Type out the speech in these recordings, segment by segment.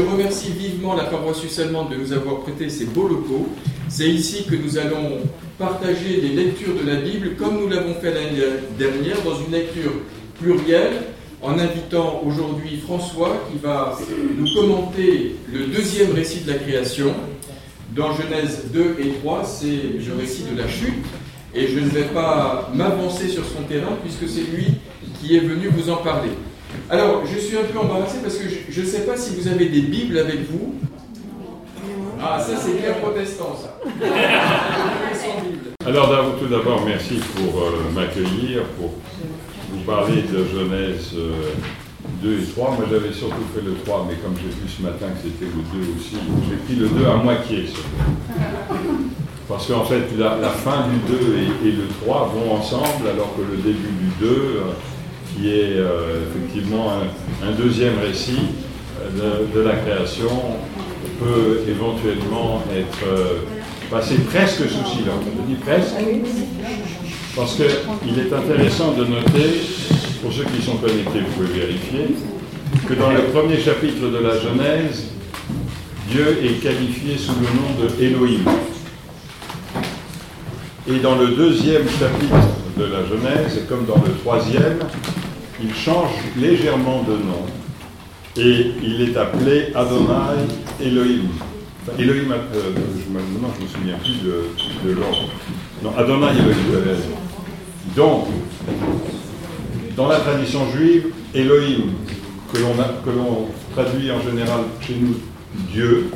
je remercie vivement la paroisse allemande de nous avoir prêté ces beaux locaux. C'est ici que nous allons partager les lectures de la Bible comme nous l'avons fait l'année dernière dans une lecture plurielle en invitant aujourd'hui François qui va nous commenter le deuxième récit de la création. Dans Genèse 2 et 3, c'est le récit de la chute et je ne vais pas m'avancer sur son terrain puisque c'est lui qui est venu vous en parler. Alors, je suis un peu embarrassé parce que je ne sais pas si vous avez des Bibles avec vous. Ah, ça c'est bien protestant, ça. Alors, tout d'abord, merci pour euh, m'accueillir, pour vous parler de Genèse 2 euh, et 3. Moi, j'avais surtout fait le 3, mais comme j'ai vu ce matin que c'était le 2 aussi, j'ai pris le 2 à moitié. Parce qu'en fait, la, fin du 2 et, le 3 vont ensemble, alors que le début du 2, euh, qui est effectivement un, deuxième récit de la création, peut éventuellement être euh, passé presque sous silence. Je dis presque, parce qu'il est intéressant de noter, pour ceux qui sont connectés, vous pouvez vérifier, que dans le premier chapitre de la Genèse, Dieu est qualifié sous le nom de Elohim. Et dans le deuxième chapitre de la Genèse, comme dans le troisième, il change légèrement de nom et il est appelé Adonai Elohim. Elohim, euh, je, je me souviens plus de, de l'ordre. Non, Adonai Elohim, Donc, dans la tradition juive, Elohim, que l'on traduit en général chez nous Dieu,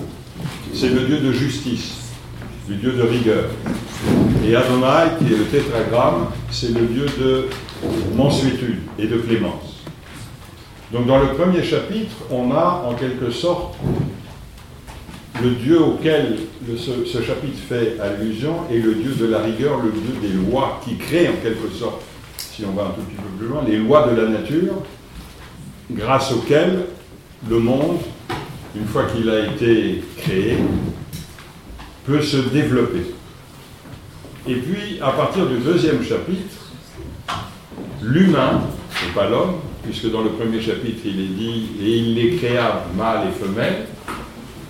c'est le Dieu de justice, le Dieu de rigueur. Et Adonai, qui est le tétragramme, c'est le Dieu de mansuétude et de clémence. Donc dans le premier chapitre, on a en quelque sorte le Dieu auquel ce, chapitre fait allusion est le Dieu de la rigueur, le Dieu des lois, qui crée en quelque sorte, si on va un tout petit peu plus loin, les lois de la nature, grâce auxquelles le monde, une fois qu'il a été créé, peut se développer. Et puis, à partir du deuxième chapitre, l'humain, et pas l'homme, puisque dans le premier chapitre, il est dit Et il les créa mâle et femelle,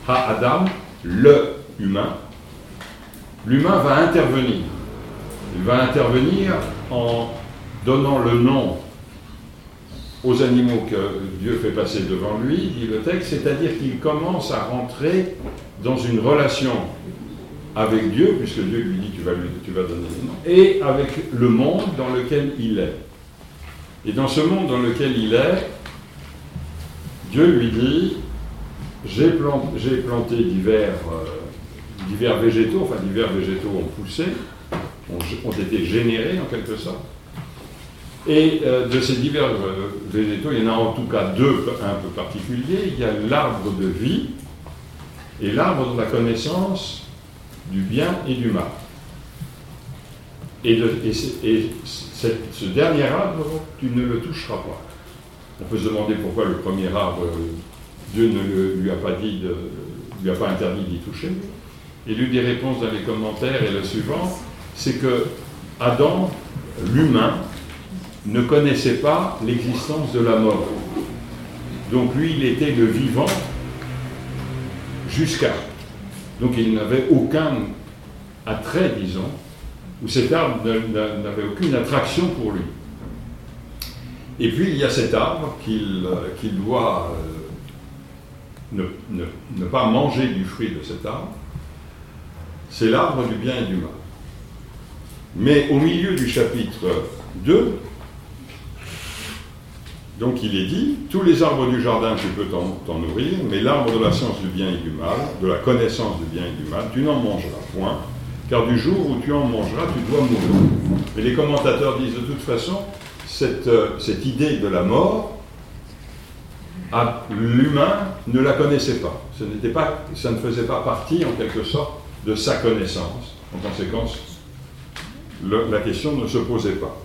Ha-Adam, le humain. L'humain va intervenir. Il va intervenir en donnant le nom aux animaux que Dieu fait passer devant lui, dit le texte, c'est-à-dire qu'il commence à rentrer dans une relation avec Dieu, puisque Dieu lui dit tu vas, lui, tu vas donner le nom, et avec le monde dans lequel il est. Et dans ce monde dans lequel il est, Dieu lui dit, j'ai planté, divers, euh, divers végétaux, enfin divers végétaux ont poussé, ont, été générés en quelque sorte. Et euh, de ces divers euh, végétaux, il y en a en tout cas deux un peu particuliers. Il y a l'arbre de vie et l'arbre de la connaissance du bien et du mal. Et, ce dernier arbre, tu ne le toucheras pas. On peut se demander pourquoi le premier arbre, Dieu ne lui a pas dit, de, lui a pas interdit d'y toucher. Et l'une des réponses dans les commentaires est le suivant, c'est que Adam, l'humain, ne connaissait pas l'existence de la mort. Donc lui, il était le vivant jusqu'à. Donc il n'avait aucun attrait, disons, où cet arbre n'avait aucune attraction pour lui. Et puis il y a cet arbre qu'il euh, doit euh, ne, pas manger du fruit de cet arbre. C'est l'arbre du bien et du mal. Mais au milieu du chapitre 2, donc il est dit, tous les arbres du jardin tu peux t'en nourrir, mais l'arbre de la science du bien et du mal, de la connaissance du bien et du mal, tu n'en mangeras point, car du jour où tu en mangeras, tu dois mourir. Mais les commentateurs disent de toute façon, cette, euh, idée de la mort, l'humain ne la connaissait pas. Ce. Ça ne faisait pas partie, en quelque sorte, de sa connaissance. En conséquence, la question ne se posait pas.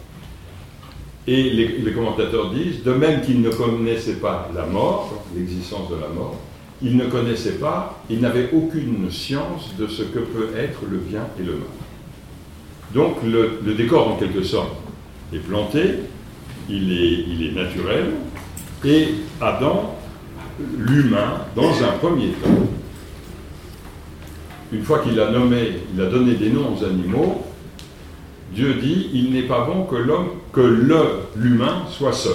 Et les, commentateurs disent, de même qu'il ne connaissait pas la mort, l'existence de la mort, il ne connaissait pas, il n'avait aucune science de ce que peut être le bien et le mal. Donc le, décor, en quelque sorte, est planté, il est, il est naturel, et Adam l'humain dans un premier temps. Une fois qu'il a nommé, il a donné des noms aux animaux, Dieu dit, il n'est pas bon que l'homme, que le, l'humain soit seul.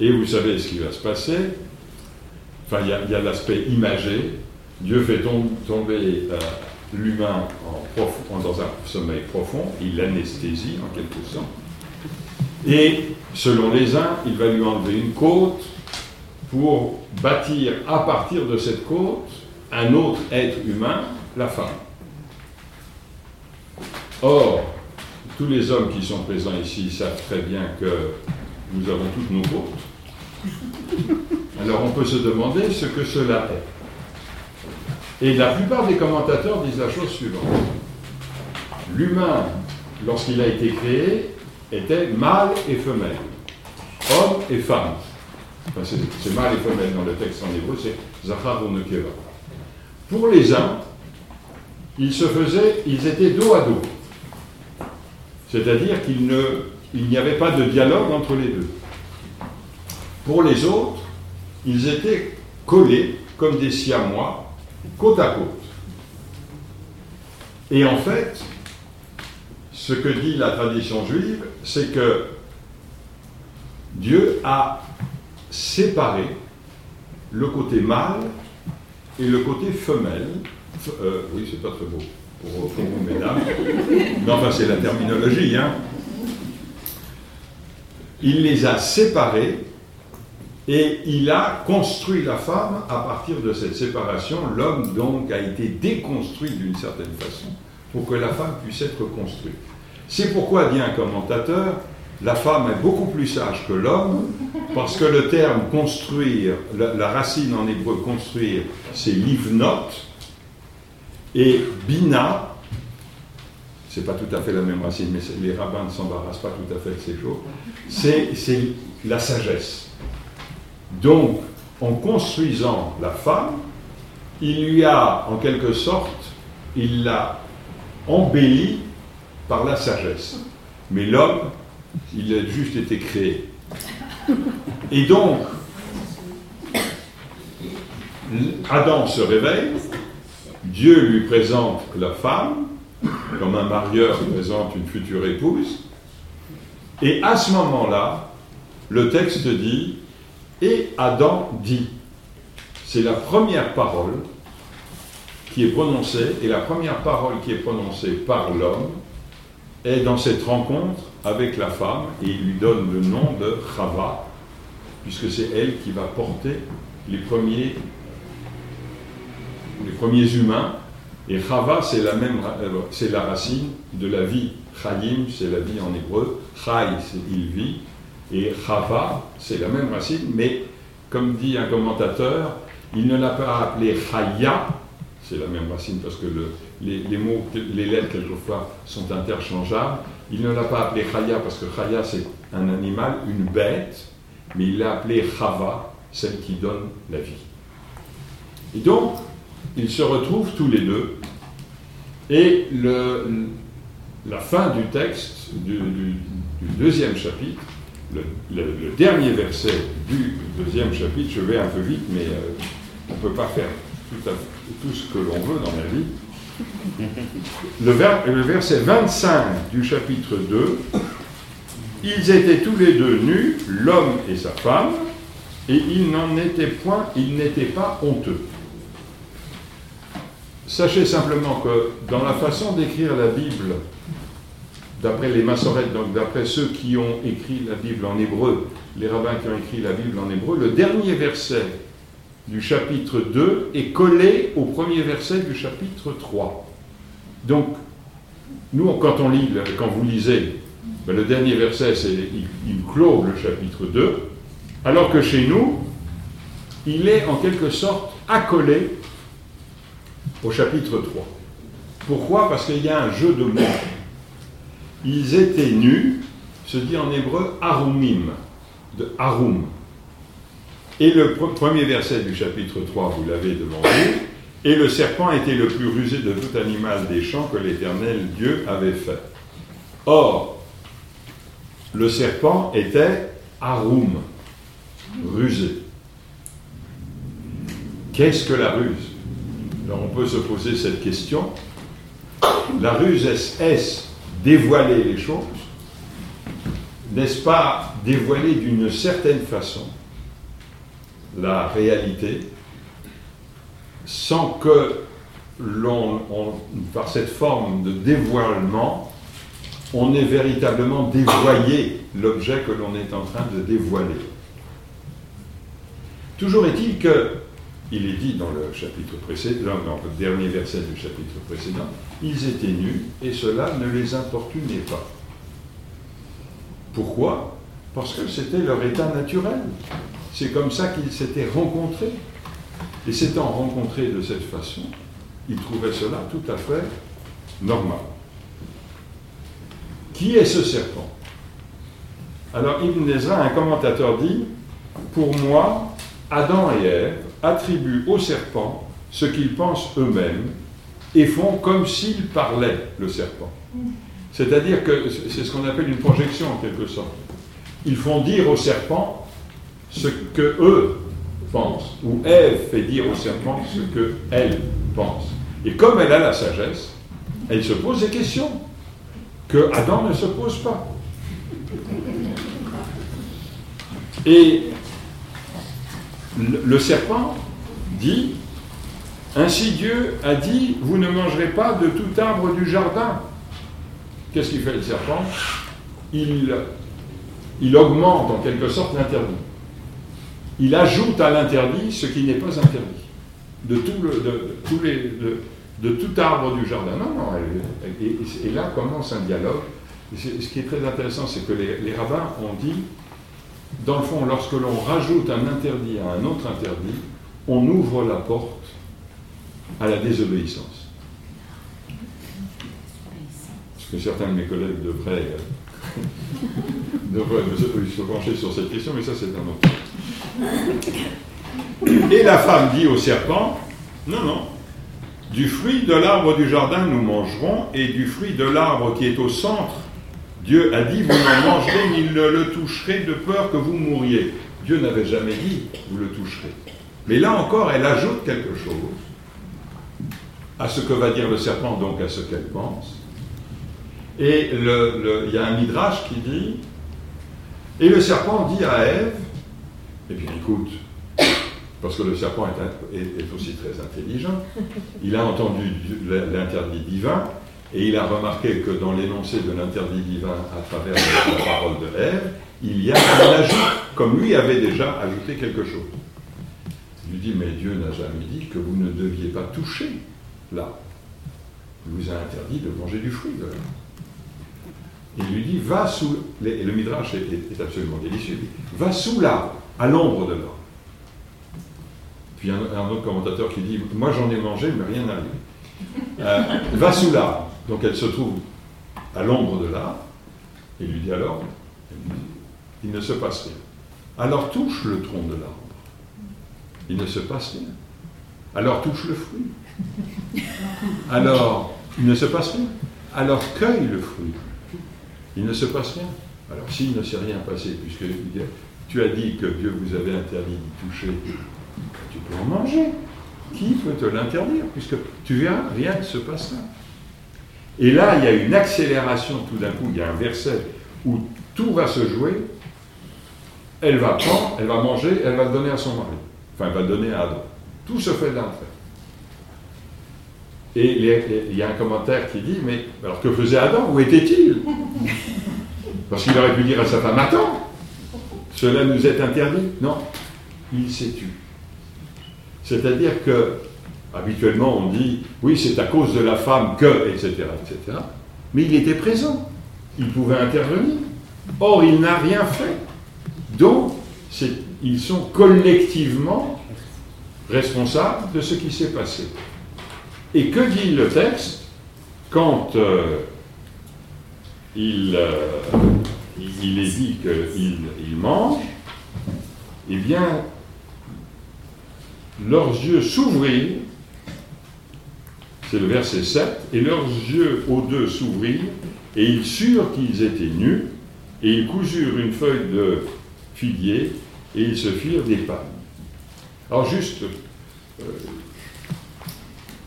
Et vous savez ce qui va se passer. Enfin, il y a, l'aspect imagé. Dieu fait tomber euh, l'humain dans un sommeil profond, il l'anesthésie en quelque sorte. Et selon les uns, il va lui enlever une côte pour bâtir à partir de cette côte un autre être humain, la femme. Or, tous les hommes qui sont présents ici savent très bien que nous avons toutes nos côtes. Alors on peut se demander ce que cela est. Et la plupart des commentateurs disent la chose suivante. L'humain, lorsqu'il a été créé, était mâle et femelle, homme et femme. c'est mâle et femelle dans le texte en hébreu, c'est Zachar Nekeva. Pour les uns, ils se faisaient, ils étaient dos à dos. C'est-à-dire qu'il n'y avait pas de dialogue entre les deux. Pour les autres, ils étaient collés comme des siamois, côte à côte. Et en fait, ce que dit la tradition juive, c'est que Dieu a séparé le côté mâle et le côté femelle. Euh, oui, c'est pas très beau pour, mesdames. Mais enfin, c'est la terminologie. Hein. Il les a séparés et il a construit la femme à partir de cette séparation. L'homme, donc, a été déconstruit d'une certaine façon pour que la femme puisse être construite. C'est pourquoi, dit un commentateur, la femme est beaucoup plus sage que l'homme, parce que le terme construire, la, racine en hébreu construire, c'est livnot, et bina, c'est pas tout à fait la même racine, mais les rabbins ne s'embarrassent pas tout à fait de ces choses, c'est la sagesse. Donc, en construisant la femme, il lui a, en quelque sorte, il l'a embellie par la sagesse. Mais l'homme, il a juste été créé. Et donc, Adam se réveille, Dieu lui présente la femme, comme un marieur présente une future épouse, et à ce moment-là, le texte dit, et Adam dit, c'est la première parole qui est prononcée, et la première parole qui est prononcée par l'homme est dans cette rencontre avec la femme, et il lui donne le nom de Chava, puisque c'est elle qui va porter les premiers, les premiers humains. Et Chava, c'est la même, c'est la racine de la vie. Chayim, c'est la vie en hébreu. Chay, c'est il vit. Et Chava, c'est la même racine, mais comme dit un commentateur, il ne l'a pas appelé Chaya, c'est la même racine parce que les, mots, les lettres quelquefois sont interchangeables. Il ne l'a pas appelé Chaya parce que Chaya c'est un animal, une bête, mais il l'a appelé Chava, celle qui donne la vie. Et donc, ils se retrouvent tous les deux, et la fin du texte du, deuxième chapitre, le, dernier verset du deuxième chapitre, je vais un peu vite, mais euh, on ne peut pas faire tout ce que l'on veut dans la vie. Le, le, verset 25 du chapitre 2, ils étaient tous les deux nus, l'homme et sa femme, et ils n'en étaient point, ils n'étaient pas honteux. Sachez simplement que dans la façon d'écrire la Bible, d'après les massorettes, donc d'après ceux qui ont écrit la Bible en hébreu, les rabbins qui ont écrit la Bible en hébreu, le dernier verset du chapitre 2 est collé au premier verset du chapitre 3. Donc, nous, quand on lit, quand vous lisez, ben, le dernier verset, c'est, il, il, clôt le chapitre 2, alors que chez nous, il est en quelque sorte accolé au chapitre 3. Pourquoi? Parce qu'il y a un jeu de mots. Ils étaient nus, se dit en hébreu arumim, de arum. Et le premier verset du chapitre 3, vous l'avez vous, et le serpent était le plus rusé de tout animal des champs que l'Éternel Dieu avait fait. Or, le serpent était arum, rusé. Qu'est-ce que la ruse? On peut se poser cette question. La ruse, est-ce dévoiler les choses N'est-ce pas dévoiler d'une certaine façon la réalité sans que par cette forme de dévoilement, on ait véritablement dévoyé l'objet que l'on est en train de dévoiler? Toujours est-il que, il est dit dans le chapitre précédent, dans le dernier verset du chapitre précédent, ils étaient nus et cela ne les importunait pas. Pourquoi? Parce que c'était leur état naturel. C'est comme ça qu'ils s'étaient rencontrés. Et s'étant rencontrés de cette façon, ils trouvaient cela tout à fait normal. Qui est ce serpent? Alors Ibn Ezra, un commentateur, dit Pour moi, Adam et Ève attribuent au serpent ce qu'ils pensent eux-mêmes et font comme s'ils parlaient, le serpent. C'est-à-dire que c'est ce qu'on appelle une projection en quelque sorte. Ils font dire au serpent ce que eux pensent, ou Ève fait dire au serpent ce que elle pense. Et comme elle a la sagesse, elle se pose des questions que Adam ne se pose pas. Et le serpent dit, ainsi Dieu a dit, vous ne mangerez pas de tout arbre du jardin. Qu'est-ce qu'il fait le serpent? Il, il augmente en quelque sorte l'interdit. Il ajoute à l'interdit ce qui n'est pas interdit. De tout, le, de, les, de, tout arbre du jardin. Non, non. et, là commence un dialogue. ce qui est très intéressant, c'est que les rabbins ont dit, dans le fond, lorsque l'on rajoute un interdit à un autre interdit, on ouvre la porte à la désobéissance. que certains de mes collègues devraient, devraient se, pencher sur cette question, mais ça c'est un autre. Et la femme dit au serpent, non, non, du fruit de l'arbre du jardin nous mangerons, et du fruit de l'arbre qui est au centre, Dieu a dit, vous n'en mangerez ni ne le toucherez de peur que vous mouriez. Dieu n'avait jamais dit, vous le toucherez. Mais là encore, elle ajoute quelque chose à ce que va dire le serpent, donc à ce qu'elle pense. Et il y a un midrash qui dit Et le serpent dit à Ève Eh bien, écoute, parce que le serpent est, aussi très intelligent, il a entendu l'interdit divin et il a remarqué que dans l'énoncé de l'interdit divin à travers la parole de Ève, il y a un ajout, comme lui avait déjà ajouté quelque chose. Il lui dit Mais Dieu n'a jamais dit que vous ne deviez pas toucher là. Il vous a interdit de manger du fruit de là. Il lui dit, va sous, et le Midrash est, absolument délicieux, va sous l'arbre, à l'ombre de l'arbre. Puis un, un, autre commentateur qui dit, moi j'en ai mangé, mais rien n'arrive. Euh, va sous l'arbre. Donc elle se trouve à l'ombre de l'arbre, et lui dit alors, il ne se passe rien. Alors touche le tronc de l'arbre. Il ne se passe rien. Alors touche le fruit. Alors, il ne se passe rien. Alors cueille le fruit il ne se passe rien. Alors s'il ne s'est rien passé, puisque tu as dit que Dieu vous avait interdit d'y toucher, tu peux en manger. Qui peut te l'interdire Puisque tu verras, rien ne se passera. Et là, il y a une accélération tout d'un coup, il y a un verset où tout va se jouer. Elle va prendre, elle va manger, elle va le donner à son mari. Enfin, elle va le donner à Adam. Tout se fait d'un fait. Et il y a un commentaire qui dit, mais alors que faisait Adam Où était-il? Parce qu'il aurait pu dire à sa femme, attends, cela nous est interdit. Non, il s'est tu. C'est-à-dire que, habituellement, on dit, oui, c'est à cause de la femme que, etc., etc. Mais il était présent. Il pouvait intervenir. Or, il n'a rien fait. Donc, ils sont collectivement responsables de ce qui s'est passé. Et que dit le texte quand euh, il, euh, il, est dit qu'il il mange? Eh bien, leurs yeux s'ouvrirent, c'est le verset 7, et leurs yeux aux deux s'ouvrirent, et ils surent qu'ils étaient nus, et ils cousurent une feuille de figuier, et ils se firent des pannes. Alors juste euh,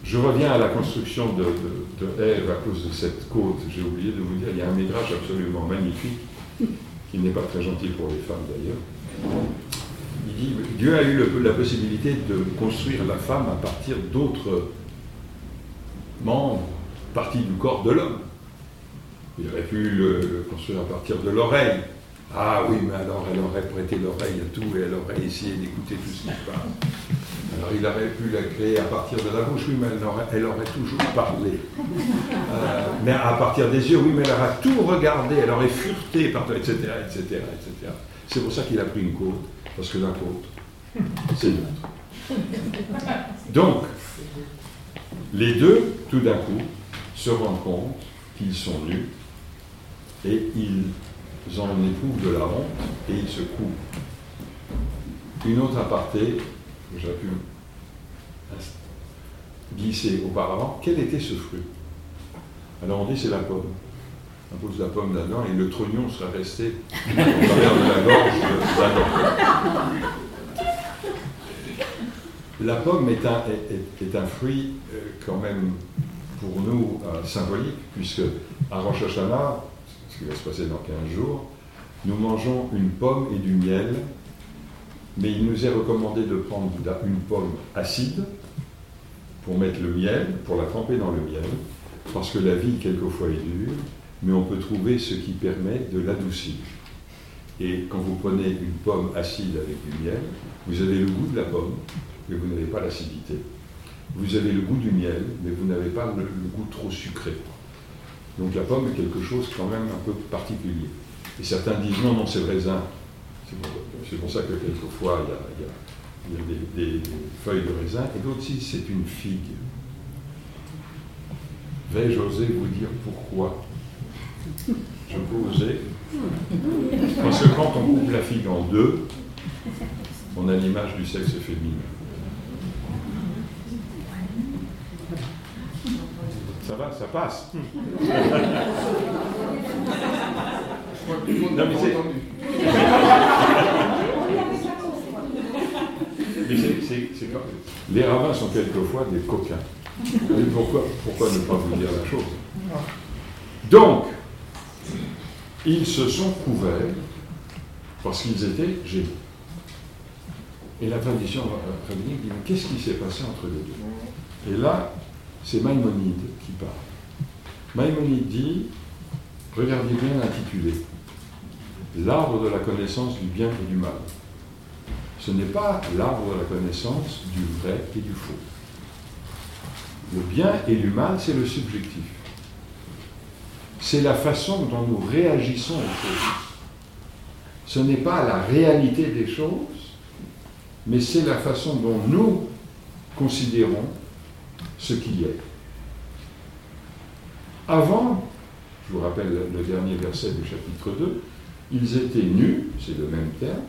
je reviens à la construction de, de, Ève à cause de cette côte. J'ai oublié de vous dire, il y a un métrage absolument magnifique, qui n'est pas très gentil pour les femmes d'ailleurs. Il dit, Dieu a eu la possibilité de construire la femme à partir d'autres membres, partie du corps de l'homme. Il aurait pu le, construire à partir de l'oreille. Ah oui, mais alors elle aurait prêté l'oreille à tout et elle aurait essayé d'écouter tout ce qui se passe. Alors il aurait pu la créer à partir de la bouche, oui, mais elle aurait, toujours parlé. Euh, mais à partir des yeux, oui, mais elle aurait tout regardé, elle aurait fureté, etc., etc., etc. C'est pour ça qu'il a pris une côte, parce que la côte, c'est notre. Donc, les deux, tout d'un coup, se rendent compte qu'ils sont nus et ils en éprouvent de la honte et ils se couvrent. Une autre aparté, j'aurais pu glisser auparavant, quel était ce fruit? Alors on dit c'est la pomme. On pose la pomme là-dedans et le trognon serait resté au travers de la gorge d'Adam. La pomme est un, fruit euh, quand même pour nous euh, symbolique, puisque à Rosh Hashanah, ce qui va se passer dans 15 jours, nous mangeons une pomme et du miel, mais il nous est recommandé de prendre une pomme acide pour mettre le miel, pour la tremper dans le miel, parce que la vie quelquefois est dure, mais on peut trouver ce qui permet de l'adoucir. Et quand vous prenez une pomme acide avec du miel, vous avez le goût de la pomme, mais vous n'avez pas l'acidité. Vous avez le goût du miel, mais vous n'avez pas le, goût trop sucré. Donc la pomme est quelque chose quand même un peu particulier. Et certains disent non, non, c'est le raisin. C'est pour, ça que quelquefois il y a, des, feuilles de raisin, et d'autres disent c'est une figue. Vais-je oser vous dire pourquoi? Je peux oser? Parce que quand on coupe la figue en deux, on a l'image du sexe féminin. Ça va, ça passe. non, mais c'est... Les rabbins sont quelquefois des coquins. pourquoi, pourquoi ne pas vous dire la chose? Donc, ils se sont couverts parce qu'ils étaient géniaux. Et la tradition rabbinique dit, mais qu'est-ce qui s'est passé entre les deux? Et là, c'est Maïmonide qui. Maïmonide dit, regardez bien l'intitulé, l'arbre de la connaissance du bien et du mal. Ce n'est pas l'arbre de la connaissance du vrai et du faux. Le bien et le mal, c'est le subjectif. C'est la façon dont nous réagissons aux choses. Ce n'est pas la réalité des choses, mais c'est la façon dont nous considérons ce qui est. Avant, je vous rappelle le dernier verset du chapitre 2, ils étaient nus, c'est le même terme,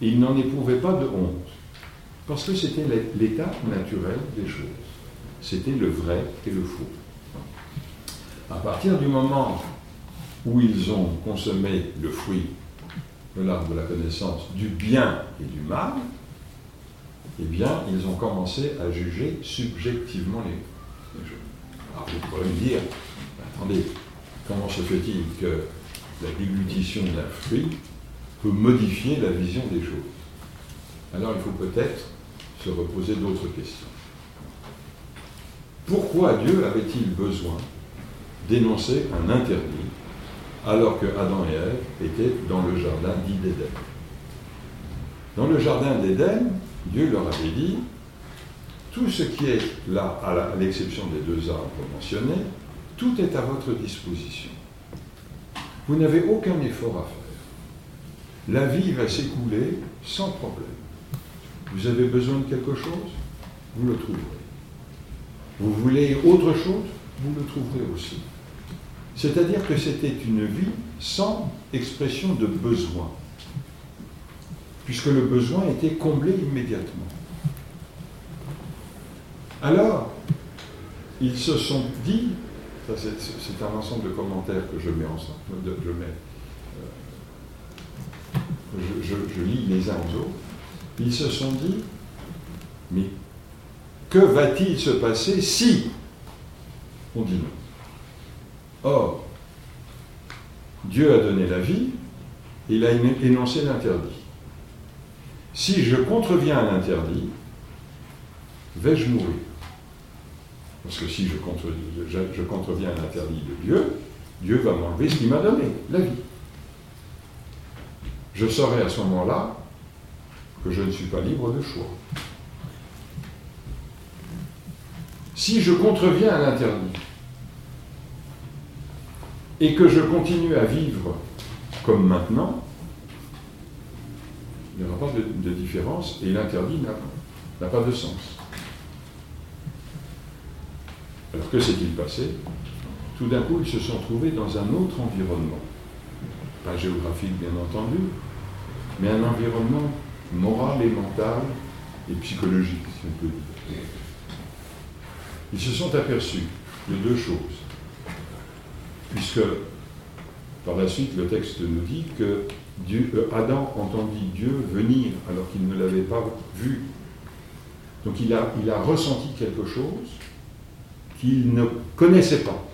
et ils n'en éprouvaient pas de honte, parce que c'était l'état naturel des choses. C'était le vrai et le faux. À partir du moment où ils ont consommé le fruit de l'arbre de la connaissance du bien et du mal, eh bien, ils ont commencé à juger subjectivement les, choses. Alors, vous pourrez me dire, attendez, comment se fait-il que la déglutition d'un fruit peut modifier la vision des choses? Alors, il faut peut-être se reposer d'autres questions. Pourquoi Dieu avait-il besoin d'énoncer un interdit alors que Adam et Ève étaient dans le jardin dit d'Éden? Dans le jardin d'Éden, Dieu leur avait dit, tout ce qui est là, à l'exception des deux arbres mentionnés, tout est à votre disposition. Vous n'avez aucun effort à faire. La vie va s'écouler sans problème. Vous avez besoin de quelque chose, vous le trouverez. Vous voulez autre chose, vous le trouverez aussi. C'est-à-dire que c'était une vie sans expression de besoin puisque le besoin était comblé immédiatement. Alors, ils se sont dit, c'est un ensemble de commentaires que je mets ensemble, je, mets, euh, je, lis les uns aux autres, ils se sont dit, mais que va-t-il se passer si on dit non? Or, Dieu a donné la vie, il a énoncé l'interdit. Si je contreviens à l'interdit, vais-je mourir? Parce que si je, contreviens à l'interdit de Dieu, Dieu va m'enlever ce qu'il m'a donné, la vie. Je saurai à ce moment-là que je ne suis pas libre de choix. Si je contreviens à l'interdit et que je continue à vivre comme maintenant, il n'y aura pas de, différence et l'interdit n'a pas de sens. Alors que s'est-il passé Tout d'un coup, ils se sont trouvés dans un autre environnement. Pas géographique, bien entendu, mais un environnement moral et mental et psychologique, si on peut dire. Ils se sont aperçus de deux choses. Puisque par la suite, le texte nous dit que euh, Adam entendit Dieu venir alors qu'il ne l'avait pas vu. Donc il a ressenti quelque chose qu'il ne connaissait pas,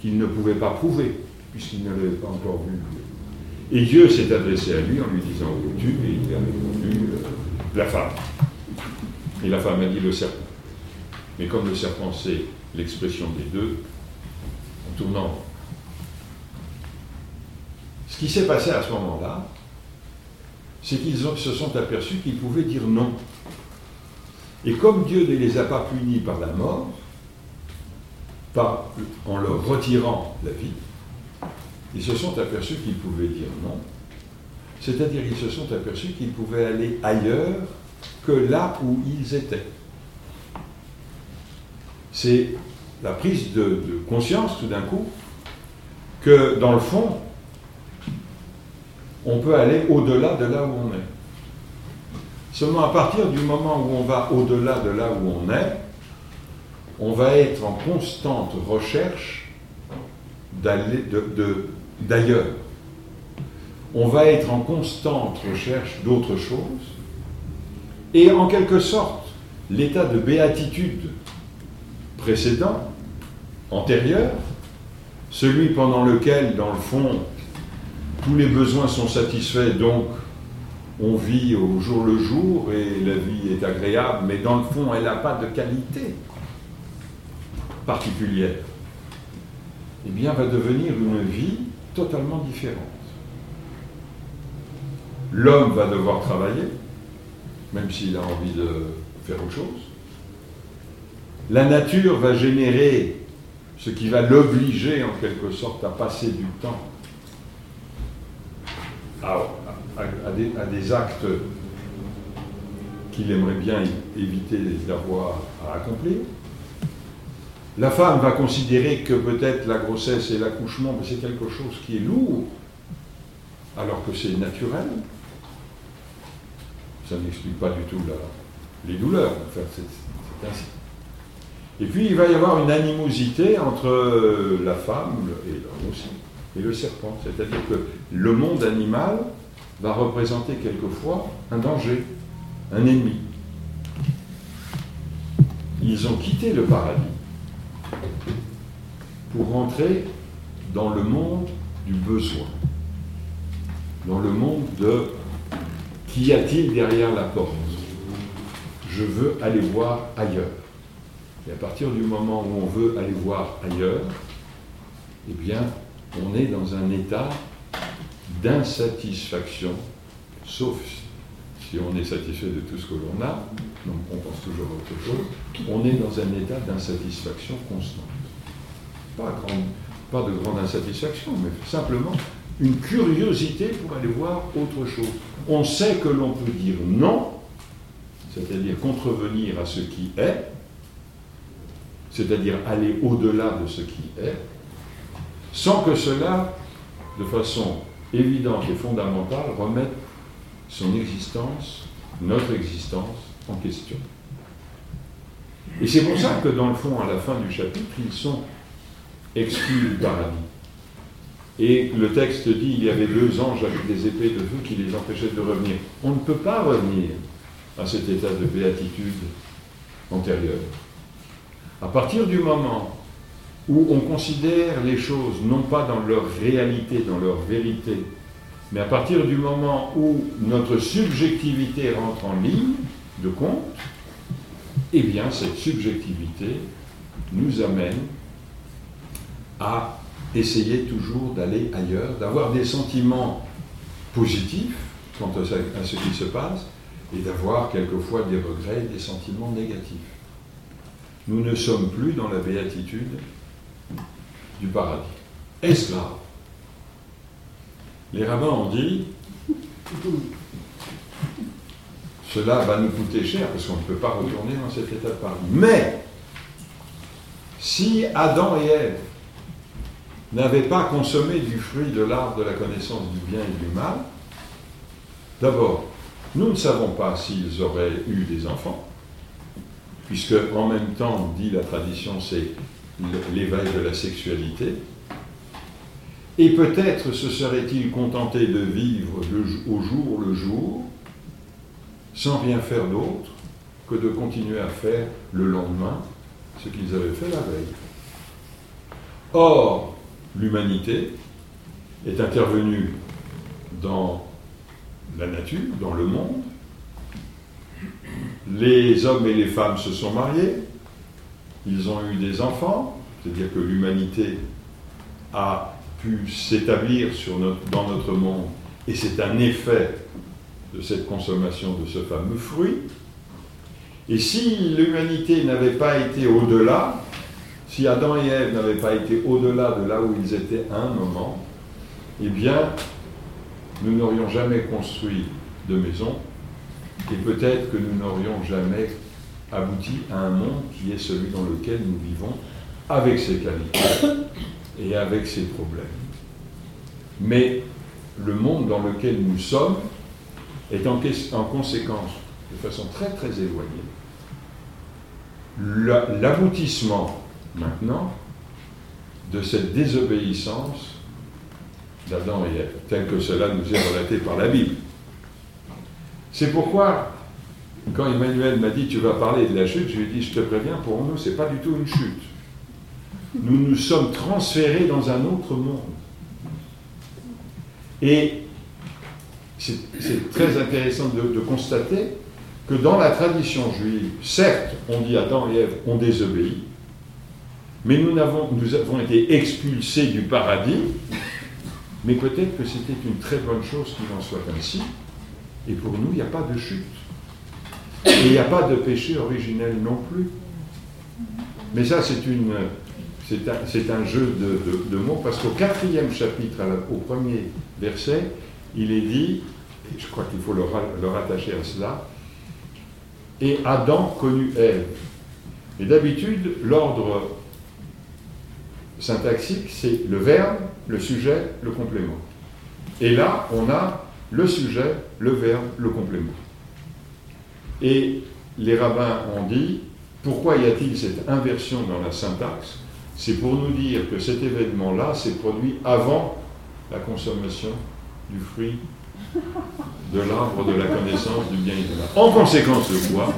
qu'il ne pouvait pas prouver, puisqu'il ne l'avait pas encore vu. Et Dieu s'est adressé à lui en lui disant Où tu Et il a répondu euh, La femme. Et la femme a dit Le serpent. Mais comme le serpent c'est l'expression des deux, en tournant ce qui s'est passé à ce moment-là, c'est qu'ils se sont aperçus qu'ils pouvaient dire non. Et comme Dieu ne les a pas punis par la mort, pas en leur retirant la vie, ils se sont aperçus qu'ils pouvaient dire non. C'est-à-dire qu'ils se sont aperçus qu'ils pouvaient aller ailleurs que là où ils étaient. C'est la prise de, de conscience tout d'un coup que dans le fond, on peut aller au-delà de là où on est. Seulement à partir du moment où on va au-delà de là où on est, on va être en constante recherche d'ailleurs. On va être en constante recherche d'autre chose. Et en quelque sorte, l'état de béatitude précédent, antérieur, celui pendant lequel, dans le fond, tous les besoins sont satisfaits, donc on vit au jour le jour et la vie est agréable, mais dans le fond, elle n'a pas de qualité particulière. Eh bien, va devenir une vie totalement différente. L'homme va devoir travailler, même s'il a envie de faire autre chose. La nature va générer ce qui va l'obliger en quelque sorte à passer du temps à, des, actes qu'il aimerait bien éviter d'avoir à accomplir. La femme va considérer que peut-être la grossesse et l'accouchement, c'est quelque chose qui est lourd, alors que c'est naturel. Ça n'explique pas du tout les douleurs. c'est ainsi. Et puis il va y avoir une animosité entre la femme et l'homme aussi et le serpent. C'est-à-dire que le monde animal va représenter quelquefois un danger, un ennemi. Ils ont quitté le paradis pour rentrer dans le monde du besoin, dans le monde de qu'y a-t-il derrière la porte Je veux aller voir ailleurs. Et à partir du moment où on veut aller voir ailleurs, eh bien, on est dans un état d'insatisfaction, sauf si on est satisfait de tout ce que l'on a, donc on pense toujours à autre chose, on est dans un état d'insatisfaction constante. Pas, de grande insatisfaction, mais simplement une curiosité pour aller voir autre chose. On sait que l'on peut dire non, c'est-à-dire contrevenir à ce qui est, c'est-à-dire aller au-delà de ce qui est, sans que cela, de façon évidente et fondamentale, remette son existence, notre existence, en question. Et c'est pour ça que, dans le fond, à la fin du chapitre, ils sont exclus du paradis. Et le texte dit il y avait deux anges avec des épées de feu qui les empêchaient de revenir. On ne peut pas revenir à cet état de béatitude antérieure. À partir du moment où on considère les choses non pas dans leur réalité, dans leur vérité, mais à partir du moment où notre subjectivité rentre en ligne de compte, eh bien cette subjectivité nous amène à essayer toujours d'aller ailleurs, d'avoir des sentiments positifs quant à ce qui se passe, et d'avoir quelquefois des regrets, des sentiments négatifs. Nous ne sommes plus dans la béatitude du paradis. Est-ce grave Les rabbins ont dit cela va nous coûter cher parce qu'on ne peut pas retourner dans cet état de paradis. Mais si Adam et Ève n'avaient pas consommé du fruit de l'arbre de la connaissance du bien et du mal, d'abord, nous ne savons pas s'ils auraient eu des enfants, puisque en même temps, dit la tradition, c'est l'éveil de la sexualité. Et peut-être se seraient-ils contentés de vivre au jour le jour, sans rien faire d'autre que de continuer à faire le lendemain ce qu'ils avaient fait la veille. Or, l'humanité est intervenue dans la nature, dans le monde. Les hommes et les femmes se sont mariés, ils ont eu des enfants, c'est-à-dire que l'humanité a pu s'établir dans notre monde, et c'est un effet de cette consommation de ce fameux fruit. Et si l'humanité n'avait pas été au-delà, si Adam et Ève n'avaient pas été au-delà de là où ils étaient à un moment, eh bien, nous n'aurions jamais construit de maison. Et peut-être que nous n'aurions jamais abouti à un monde qui est celui dans lequel nous vivons avec ses qualités et avec ses problèmes. Mais le monde dans lequel nous sommes est en, en conséquence, de façon très très éloignée, l'aboutissement maintenant de cette désobéissance d'Adam et Ève, tel que cela nous est relaté par la Bible. C'est pourquoi, quand Emmanuel m'a dit tu vas parler de la chute, je lui ai dit je te préviens, pour nous, ce n'est pas du tout une chute. Nous nous sommes transférés dans un autre monde. Et c'est très intéressant de, constater que dans la tradition juive, certes, on dit Adam et Ève ont désobéi, mais nous avons, nous avons été expulsés du paradis mais peut-être que c'était une très bonne chose qu'il en soit ainsi. Et pour nous, il n'y a pas de chute. Et il n'y a pas de péché originel non plus. Mais ça, c'est une, c'est un, jeu de, mots, parce qu'au quatrième chapitre, au premier verset, il est dit, et je crois qu'il faut le, le, rattacher à cela, et Adam connut Ève. Et d'habitude, l'ordre syntaxique, c'est le verbe, le sujet, le complément. Et là, on a le sujet, le verbe, le complément. Et les rabbins ont dit, pourquoi y a-t-il cette inversion dans la syntaxe? C'est pour nous dire que cet événement-là s'est produit avant la consommation du fruit de l'arbre de la connaissance du bien et du mal. En conséquence de quoi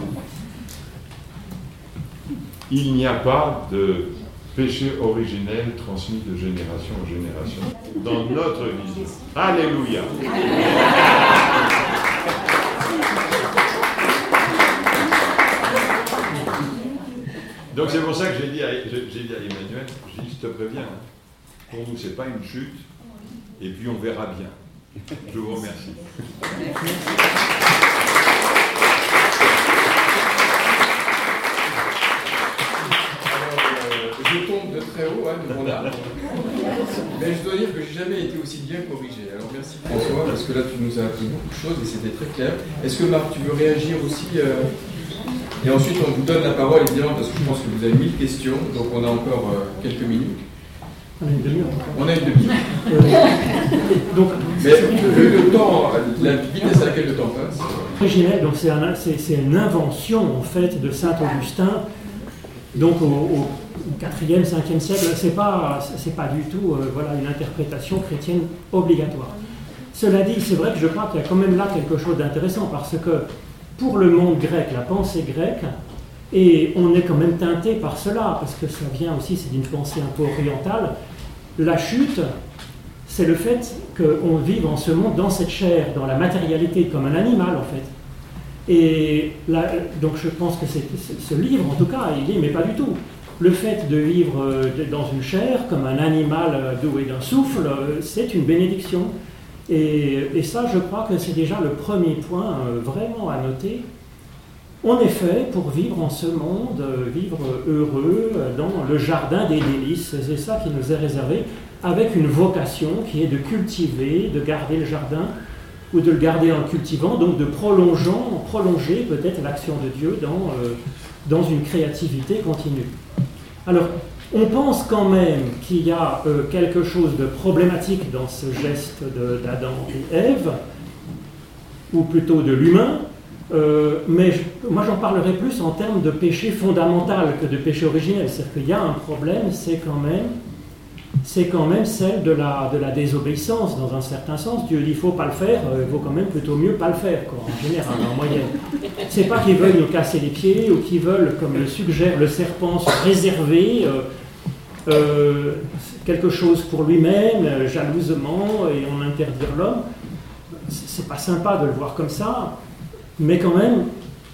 Il n'y a pas de péché originel transmis de génération en génération dans notre vie. Alléluia. Donc c'est pour ça que j'ai dit, à, Emmanuel, je dis, je te préviens, hein. pour nous c'est pas une chute, et puis on verra bien. Je vous remercie. je tombe de très haut, hein. Mais je dois dire que j'ai jamais été aussi bien corrigé. Alors merci François, parce que là tu nous as appris beaucoup de choses et c'était très clair. Est-ce que Marc, tu veux réagir aussi euh, Et ensuite on vous donne la parole évidemment parce que je pense que vous avez mille questions, donc on a encore euh, quelques minutes. On a une demi-heure. On a une demi-heure. donc, Mais le, temps, la vitesse à laquelle le temps passe. Originel, donc c'est une invention en fait de Saint Augustin, donc au 4e, 5e siècle, ce n'est pas, pas du tout euh, voilà, une interprétation chrétienne obligatoire. Cela dit, c'est vrai que je crois qu'il y a quand même là quelque chose d'intéressant, parce que pour le monde grec, la pensée grecque, Et on est quand même teinté par cela, parce que ça vient aussi, c'est d'une pensée un peu orientale. La chute, c'est le fait qu'on vive en ce monde dans cette chair, dans la matérialité, comme un animal en fait. Et donc je pense que ce livre, en tout cas, il dit, mais pas du tout. Le fait de vivre euh, dans une chair, comme un animal euh, doué d'un souffle, euh, c'est une bénédiction. Et, ça, je crois que c'est déjà le premier point vraiment à noter. On est fait pour vivre en ce monde, vivre heureux dans le jardin des délices. C'est ça qui nous est réservé, avec une vocation qui est de cultiver, de garder le jardin ou de le garder en cultivant, donc de prolongeant, prolonger peut-être l'action de Dieu dans, euh, dans une créativité continue. Alors, on pense quand même qu'il y a euh, quelque chose de problématique dans ce geste d'Adam et Ève, ou plutôt de l'humain, euh, mais moi j'en parlerai plus en termes de péché fondamental que de péché originel. C'est-à-dire qu'il y a un problème, c'est quand même c'est quand même celle de la, désobéissance, dans un certain sens. Dieu dit il ne faut pas le faire, euh, il vaut quand même plutôt mieux pas le faire, en général, en moyenne. C'est pas qu'ils veulent nous casser les pieds ou qu'ils veulent, comme le suggère le serpent, se réserver euh, quelque chose pour lui-même, jalousement, et on interdire l'homme. C'est pas sympa de le voir comme ça, mais quand même,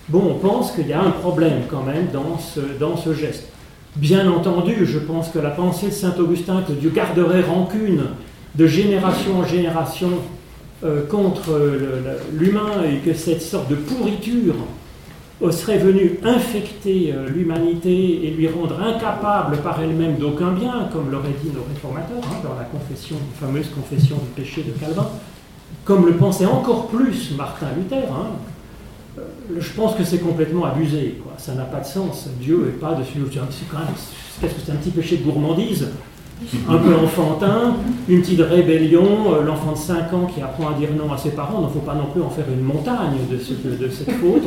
bon, on pense qu'il y a un problème quand même dans ce, dans ce geste. Bien entendu, je pense que la pensée de saint Augustin que Dieu garderait rancune de génération en génération euh, contre l'humain et que cette sorte de pourriture serait venue infecter euh, l'humanité et lui rendre incapable par elle-même d'aucun bien, comme l'auraient dit nos réformateurs hein, dans la confession, fameuse confession du péché de Calvin, comme le pensait encore plus Martin Luther. Hein, euh, je pense que c'est complètement abusé. Ça n'a pas de sens. Dieu n'est pas dessus. C'est quand qu'est-ce que c'est un petit péché de gourmandise un peu enfantin, une petite rébellion, euh, l'enfant de 5 ans qui apprend à dire non à ses parents, il ne faut pas non plus en faire une montagne de, de cette faute.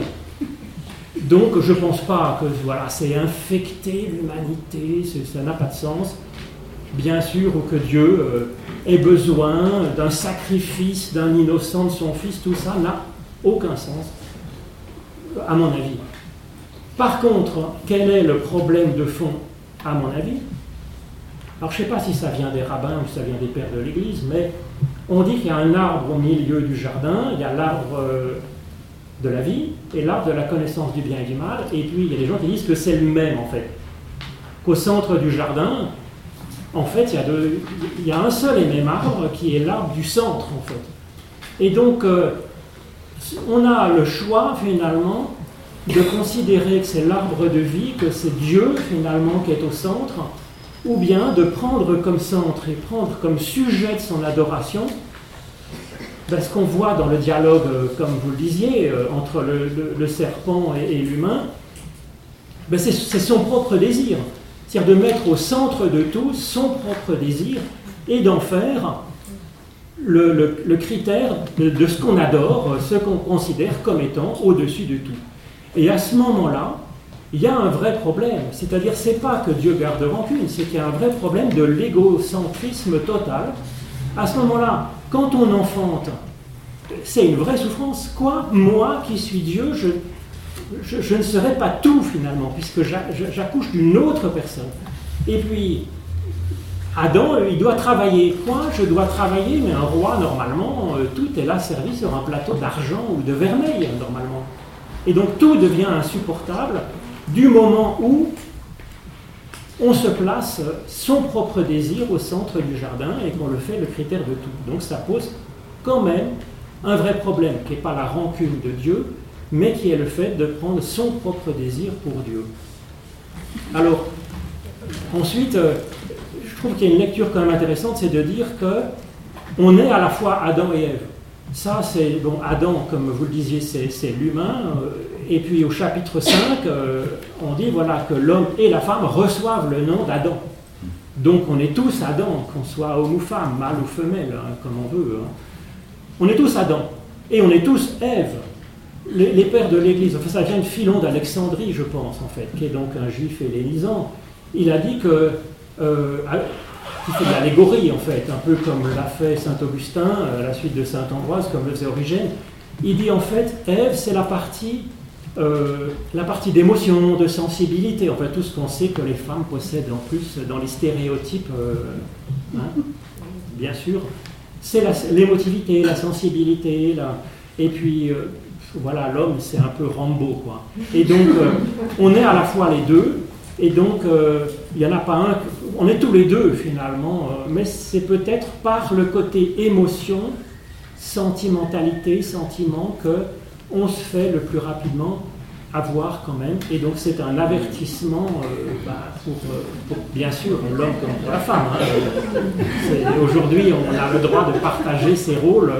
Donc je ne pense pas que voilà, c'est infecter l'humanité, ça n'a pas de sens. Bien sûr que Dieu euh, ait besoin d'un sacrifice d'un innocent de son fils, tout ça n'a aucun sens à mon avis. Par contre, quel est le problème de fond, à mon avis? Alors, je ne sais pas si ça vient des rabbins ou si ça vient des pères de l'Église, mais on dit qu'il y a un arbre au milieu du jardin, il y a l'arbre euh, de la vie et l'arbre de la connaissance du bien et du mal, et puis il y a des gens qui disent que c'est le même, en fait. Qu'au centre du jardin, en fait, il y, a il y, a un seul et même arbre qui est l'arbre du centre, en fait. Et donc, euh, on a le choix finalement de considérer que c'est l'arbre de vie, que c'est Dieu finalement qui est au centre, ou bien de prendre comme centre et prendre comme sujet de son adoration ben, ce qu'on voit dans le dialogue, euh, comme vous le disiez, euh, entre le, serpent et, l'humain, ben, c'est son propre désir. C'est-à-dire de mettre au centre de tout son propre désir et d'en faire le, critère de, ce qu'on adore, ce qu'on considère comme étant au-dessus de tout. Et à ce moment-là, il y a un vrai problème. C'est-à-dire, c'est pas que Dieu garde rancune, c'est qu'il y a un vrai problème de l'égocentrisme total. À ce moment-là, quand on enfante, c'est une vraie souffrance. Quoi Moi qui suis Dieu, je, ne serai pas tout finalement, puisque j'accouche d'une autre personne. Et puis, Adam, il doit travailler. Quoi Je dois travailler, mais un roi, normalement, euh, tout est là servi sur un plateau d'argent ou de vermeil, normalement. Et donc tout devient insupportable du moment où on se place son propre désir au centre du jardin et qu'on le fait le critère de tout. Donc ça pose quand même un vrai problème, qui n'est pas la rancune de Dieu, mais qui est le fait de prendre son propre désir pour Dieu. Alors, ensuite, euh, je trouve qu'il y a une lecture quand même intéressante, c'est de dire que on est à la fois Adam et Ève. Ça, c'est bon, Adam, comme vous le disiez, c'est l'humain. Et puis au chapitre 5, euh, on dit voilà que l'homme et la femme reçoivent le nom d'Adam. Donc on est tous Adam, qu'on soit homme ou femme, mâle ou femelle, hein, comme on veut. Hein. On est tous Adam. Et on est tous Ève. Les, pères de l'Église, enfin ça vient de Philon d'Alexandrie, je pense, en fait, qui est donc un juif hellénisant. Il a dit que euh, qui fait de l'allégorie en fait, un peu comme l'a fait saint Augustin euh, à la suite de saint Ambroise, comme le faisait Origène. Il dit en fait, Ève, c'est la partie euh, la partie d'émotion, de sensibilité, enfin tout ce qu'on sait que les femmes possèdent en plus dans les stéréotypes, euh, hein, bien sûr, c'est l'émotivité, la, sensibilité, et puis euh, voilà, l'homme c'est un peu Rambo, quoi. Et donc on est à la fois les deux, et donc il n'y en a pas un, on est tous les deux finalement, mais c'est peut-être par le côté émotion, sentimentalité, sentiment que on se fait le plus rapidement avoir quand même. Et donc c'est un avertissement euh, bah, euh, pour, bien sûr l'homme comme pour la femme. Hein. Aujourd'hui, on a le droit de partager ses rôles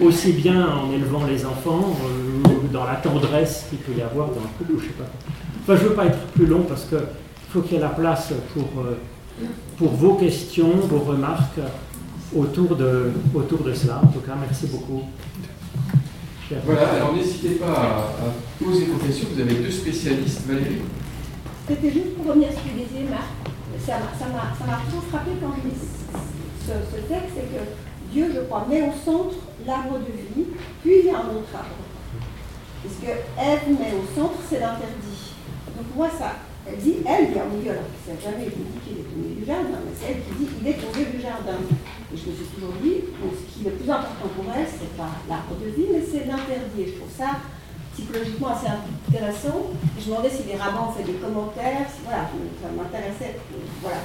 aussi bien en élevant les enfants euh, ou dans la tendresse qu'il peut y avoir dans le couple, je sais veux pas être plus long parce qu'il faut qu'il y ait la place pour, pour vos questions, vos remarques autour de, autour de cela. En tout cas, merci beaucoup. Voilà, alors n'hésitez pas à, poser vos questions. Vous avez deux spécialistes, Valérie. C'était juste pour revenir sur ce que disait Marc. Ça m'a toujours frappé quand je lis ce, texte, c'est que Dieu, je crois, met au centre l'arbre de vie, puis il y a un autre arbre. Parce que Ève met au centre, c'est l'interdit. Donc moi, ça, elle dit, elle, il est au milieu, alors ça n'a jamais été dit qu'il est au milieu du jardin, mais c'est elle qui dit, il est au milieu du jardin. Et je me suis toujours dit, ce qui est le plus important pour elle, c'est pas l'arbre de vie, mais c'est l'interdit. Et je trouve ça psychologiquement assez intéressant. Et je me demandais si les rabbins ont fait des commentaires, si, voilà, ça m'intéressait. Voilà,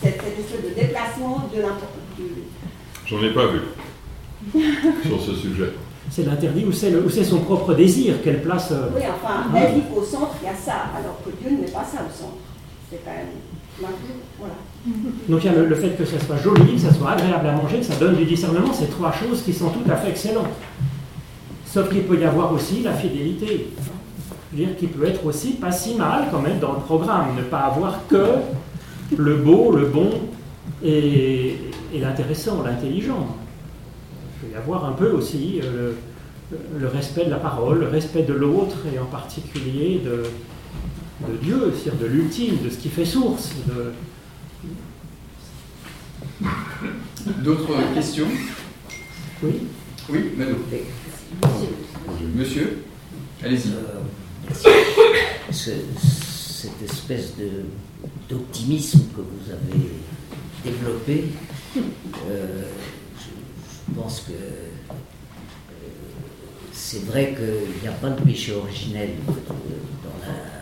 cette, espèce de déplacement de l'interdit. J'en ai pas vu sur ce sujet. C'est l'interdit ou c'est son propre désir qu'elle place. Euh, oui, enfin, elle dit qu'au centre, il y a ça, alors que Dieu ne met pas ça au centre. C'est quand même. Donc il y a le, fait que ça soit joli, que ça soit agréable à manger, que ça donne du discernement, c'est trois choses qui sont tout à fait excellentes. Sauf qu'il peut y avoir aussi la fidélité. Je veux dire qu'il peut être aussi pas si mal quand même dans le programme, ne pas avoir que le beau, le bon et, l'intéressant, l'intelligent. Il peut y avoir un peu aussi euh, le, respect de la parole, le respect de l'autre et en particulier de, de Dieu, c'est-à-dire de l'ultime, de ce qui fait source. De, D'autres questions Oui. Oui, Mano. Monsieur, allez-y. Euh, cette espèce d'optimisme que vous avez développé, euh, je, pense que euh, c'est vrai qu'il n'y a pas de péché originel dans la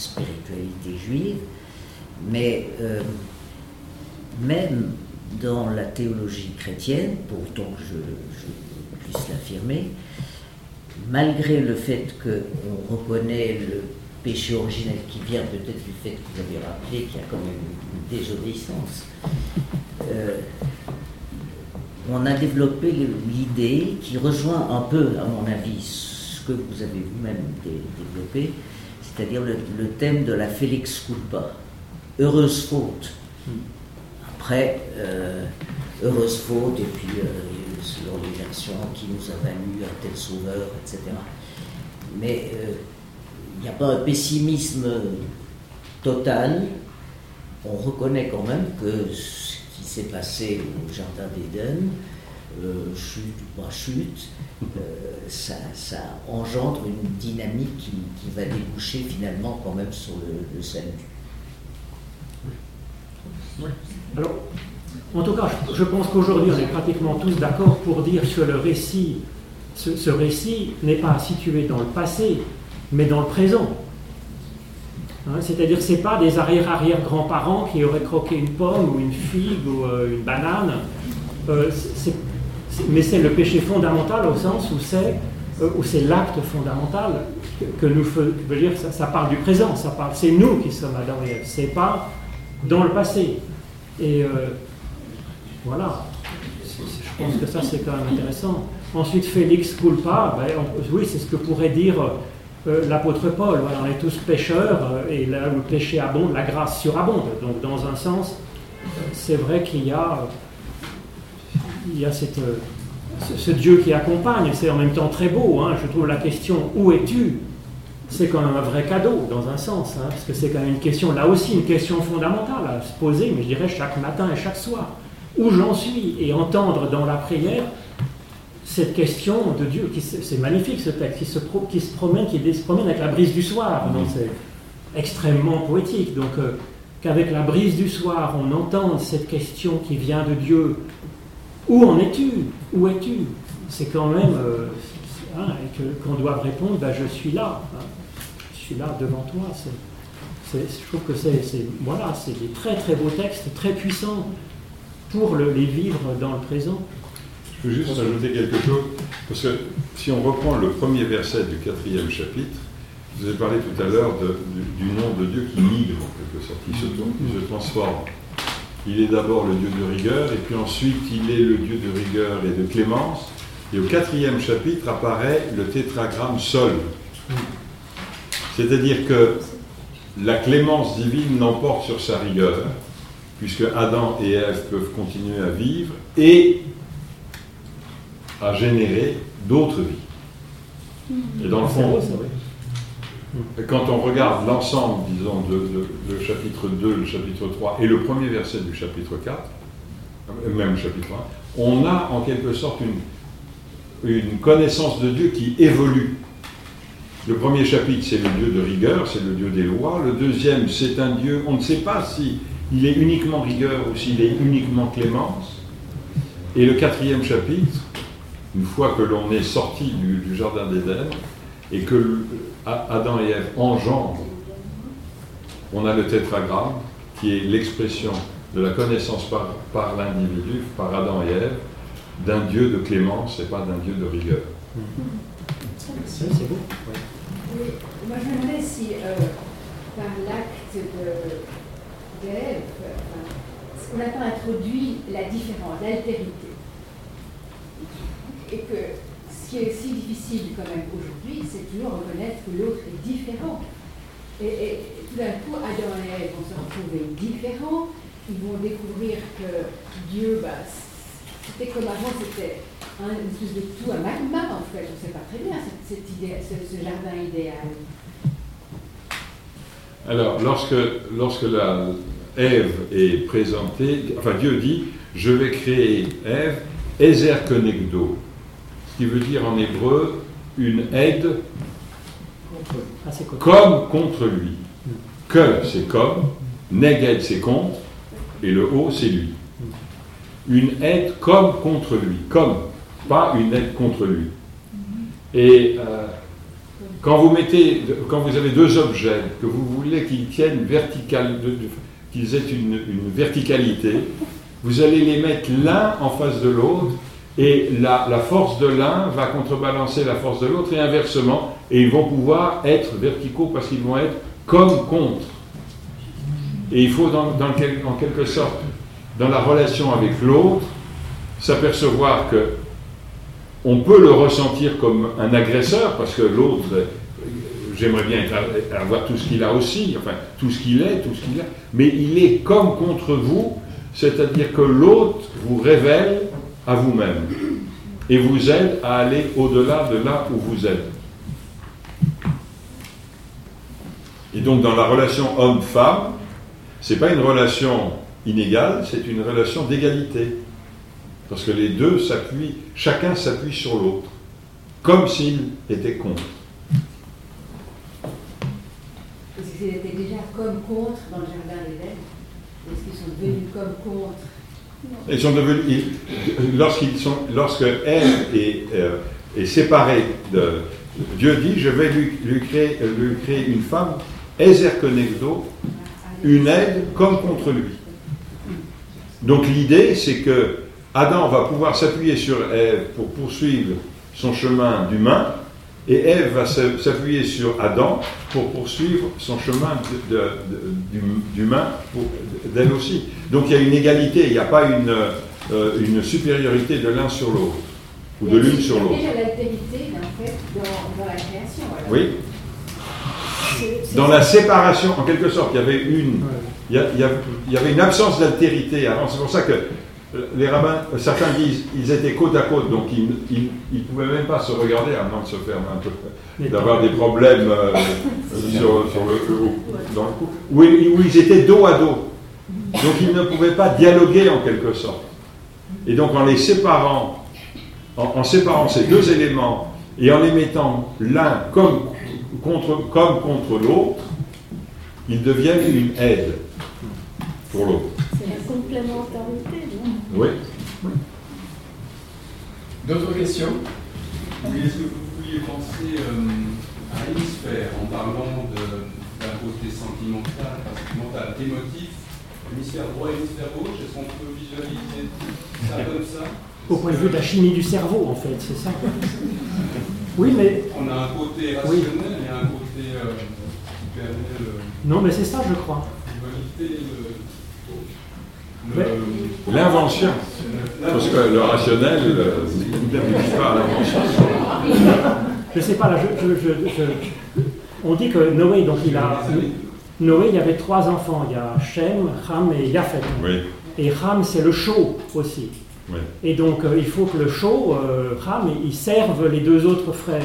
spiritualité juive, mais même dans la théologie chrétienne, pour autant que je, puisse l'affirmer, malgré le fait qu'on reconnaît le péché originel qui vient peut-être du fait que vous avez rappelé qu'il y a quand même une désobéissance, euh, on a développé l'idée qui rejoint un peu, à mon avis, ce que vous avez vous-même développé, c'est-à-dire le, thème de la Félix culpa, heureuse faute. Après, euh, heureuse faute, et puis euh, selon les versions qui nous a valu un tel sauveur, etc. Mais euh, il n'y a pas un pessimisme total. On reconnaît quand même que ce qui s'est passé au Jardin d'Éden, chute ou pas chute, ça, engendre une dynamique qui, va déboucher finalement quand même sur le, le salut. Alors, en tout cas, je pense qu'aujourd'hui, on est pratiquement tous d'accord pour dire que le récit, ce, récit n'est pas situé dans le passé, mais dans le présent. Hein, c'est-à-dire que ce n'est pas des arrière-arrière-grands-parents qui auraient croqué une pomme ou une figue ou euh, une banane, euh, mais c'est le péché fondamental au sens où c'est euh, c'est l'acte fondamental que, nous faisons. dire, ça, ça, parle du présent, ça parle, c'est nous qui sommes Adam et Ève, c'est pas dans le passé. Et euh, voilà, je pense que ça c'est quand même intéressant. Ensuite, Félix culpa, ben, oui, c'est ce que pourrait dire euh, l'apôtre Paul. on est tous pécheurs et là où le péché abonde, la grâce surabonde. Donc, dans un sens, c'est vrai qu'il y a, il y a cette, ce, Dieu qui accompagne. C'est en même temps très beau. Hein. Je trouve la question Où es-tu? C'est quand même un vrai cadeau, dans un sens, hein, parce que c'est quand même une question, là aussi, une question fondamentale à se poser, mais je dirais chaque matin et chaque soir. Où j'en suis? Et entendre dans la prière cette question de Dieu, qui c'est magnifique ce texte, qui se, qui se promène, qui se promène avec la brise du soir, donc c'est extrêmement poétique. Donc euh, qu'avec la brise du soir, on entende cette question qui vient de Dieu. Où en es-tu? Où es-tu? C'est quand même euh, hein, qu'on doit répondre, ben, je suis là, hein. je suis là devant toi. je trouve que c'est voilà, des très très beaux textes, très puissants pour les vivre dans le présent. Je veux juste ajouter quelque chose, parce que si on reprend le premier verset du quatrième chapitre, vous avez parlé tout à l'heure du, nom de Dieu qui migre en quelque sorte, qui se, se transforme. Il est d'abord le Dieu de rigueur, et puis ensuite il est le Dieu de rigueur et de clémence. Et au quatrième chapitre apparaît le tétragramme sol. C'est-à-dire que la clémence divine l'emporte sur sa rigueur, puisque Adam et Ève peuvent continuer à vivre, et à générer d'autres vies. Et dans le fond, quand on regarde l'ensemble, disons, de, le chapitre 2, le chapitre 3 et le premier verset du chapitre 4, euh, même chapitre 1, on a en quelque sorte une, connaissance de Dieu qui évolue. Le premier chapitre, c'est le Dieu de rigueur, c'est le Dieu des lois. Le deuxième, c'est un Dieu, on ne sait pas si il est uniquement rigueur ou s'il est uniquement clémence. Et le quatrième chapitre, une fois que l'on est sorti du, Jardin d'Éden et que Adam et Ève engendrent, on a le tétragramme qui est l'expression de la connaissance par, par l'individu, par Adam et Ève, d'un Dieu de clémence et pas d'un Dieu de rigueur. C'est beau. moi je me demandais si euh, par l'acte d'Ève, on n'a pas introduit la différence, l'altérité et que ce qui est si difficile quand même aujourd'hui, c'est toujours reconnaître que l'autre est différent. Et, tout d'un coup, Adam et Ève vont se retrouver différents, ils vont découvrir que Dieu, bah, c'était comme avant, c'était un, une espèce de tout, un magma en fait, on ne sait pas très bien cette, idée, ce, jardin idéal. Alors, lorsque, lorsque la Ève est présentée, enfin Dieu dit, je vais créer Ève, Ezer Kenegdo, qui veut dire en hébreu une aide comme contre lui. Que c'est comme, neged c'est contre, et le haut c'est lui. Une aide comme contre lui, comme, pas une aide contre lui. Et euh, quand vous mettez, quand vous avez deux objets que vous voulez qu'ils tiennent vertical, qu'ils aient une, une verticalité, vous allez les mettre l'un en face de l'autre et la, force de l'un va contrebalancer la force de l'autre et inversement, et ils vont pouvoir être verticaux parce qu'ils vont être comme contre. Et il faut, en quelque sorte, dans la relation avec l'autre, s'apercevoir que on peut le ressentir comme un agresseur, parce que l'autre, j'aimerais bien avoir tout ce qu'il a aussi, enfin tout ce qu'il est, tout ce qu'il a, mais il est comme contre vous, c'est-à-dire que l'autre vous révèle à vous-même et vous aide à aller au-delà de là où vous êtes. Et donc dans la relation homme-femme, ce n'est pas une relation inégale, c'est une relation d'égalité. Parce que les deux s'appuient, chacun s'appuie sur l'autre, comme s'il était contre. Est-ce qu'ils étaient déjà comme contre dans le jardin d'Éden Est-ce qu'ils sont devenus comme contre lorsque est, euh, est, séparée de Dieu dit, je vais lui, créer, une femme, Ezer Konegdo, une aide comme contre lui. Donc l'idée, c'est que Adam va pouvoir s'appuyer sur Ève pour poursuivre son chemin d'humain, et Ève va s'appuyer sur Adam pour poursuivre son chemin d'humain d'elle aussi. Donc il y a une égalité, il n'y a pas une, euh, une supériorité de l'un sur l'autre, ou de l'une sur l'autre. Il y a l'altérité, en fait, dans, la création. Oui. Dans la séparation, en quelque sorte, il y avait une, il y, avait une absence d'altérité avant. C'est pour ça que les rabbins, certains disent, ils étaient côte à côte, donc ils ne pouvaient même pas se regarder à moins de se faire un peu, d'avoir des problèmes euh, sur, le, dans le cou, où ils étaient dos à dos. Donc ils ne pouvaient pas dialoguer en quelque sorte. Et donc en les séparant, en, séparant ces deux éléments et en les mettant l'un comme contre, comme contre l'autre, ils deviennent une aide pour l'autre. C'est la complémentarité, Oui. D'autres questions? Oui, est-ce que vous pouviez penser euh, à l'hémisphère en parlant d'un côté sentimental, sentimental, émotif, hémisphère droit et hémisphère gauche Est-ce qu'on peut visualiser ça comme ça? Au point de vue de la chimie du cerveau, en fait, c'est ça Oui, mais. On a un côté rationnel et un côté euh, qui permet. Le, non, mais c'est ça, je crois. L'invention. Parce que le rationnel n'aboutit pas à l'invention. Je ne sais pas, là, je, on dit que Noé, donc il a. Noé, il y avait trois enfants. Il y a Shem, Ham et Yafet. Oui. Et Ham, c'est le chaud aussi. Oui. Et donc, euh, il faut que le chaud, euh, Ham, il serve les deux autres frères.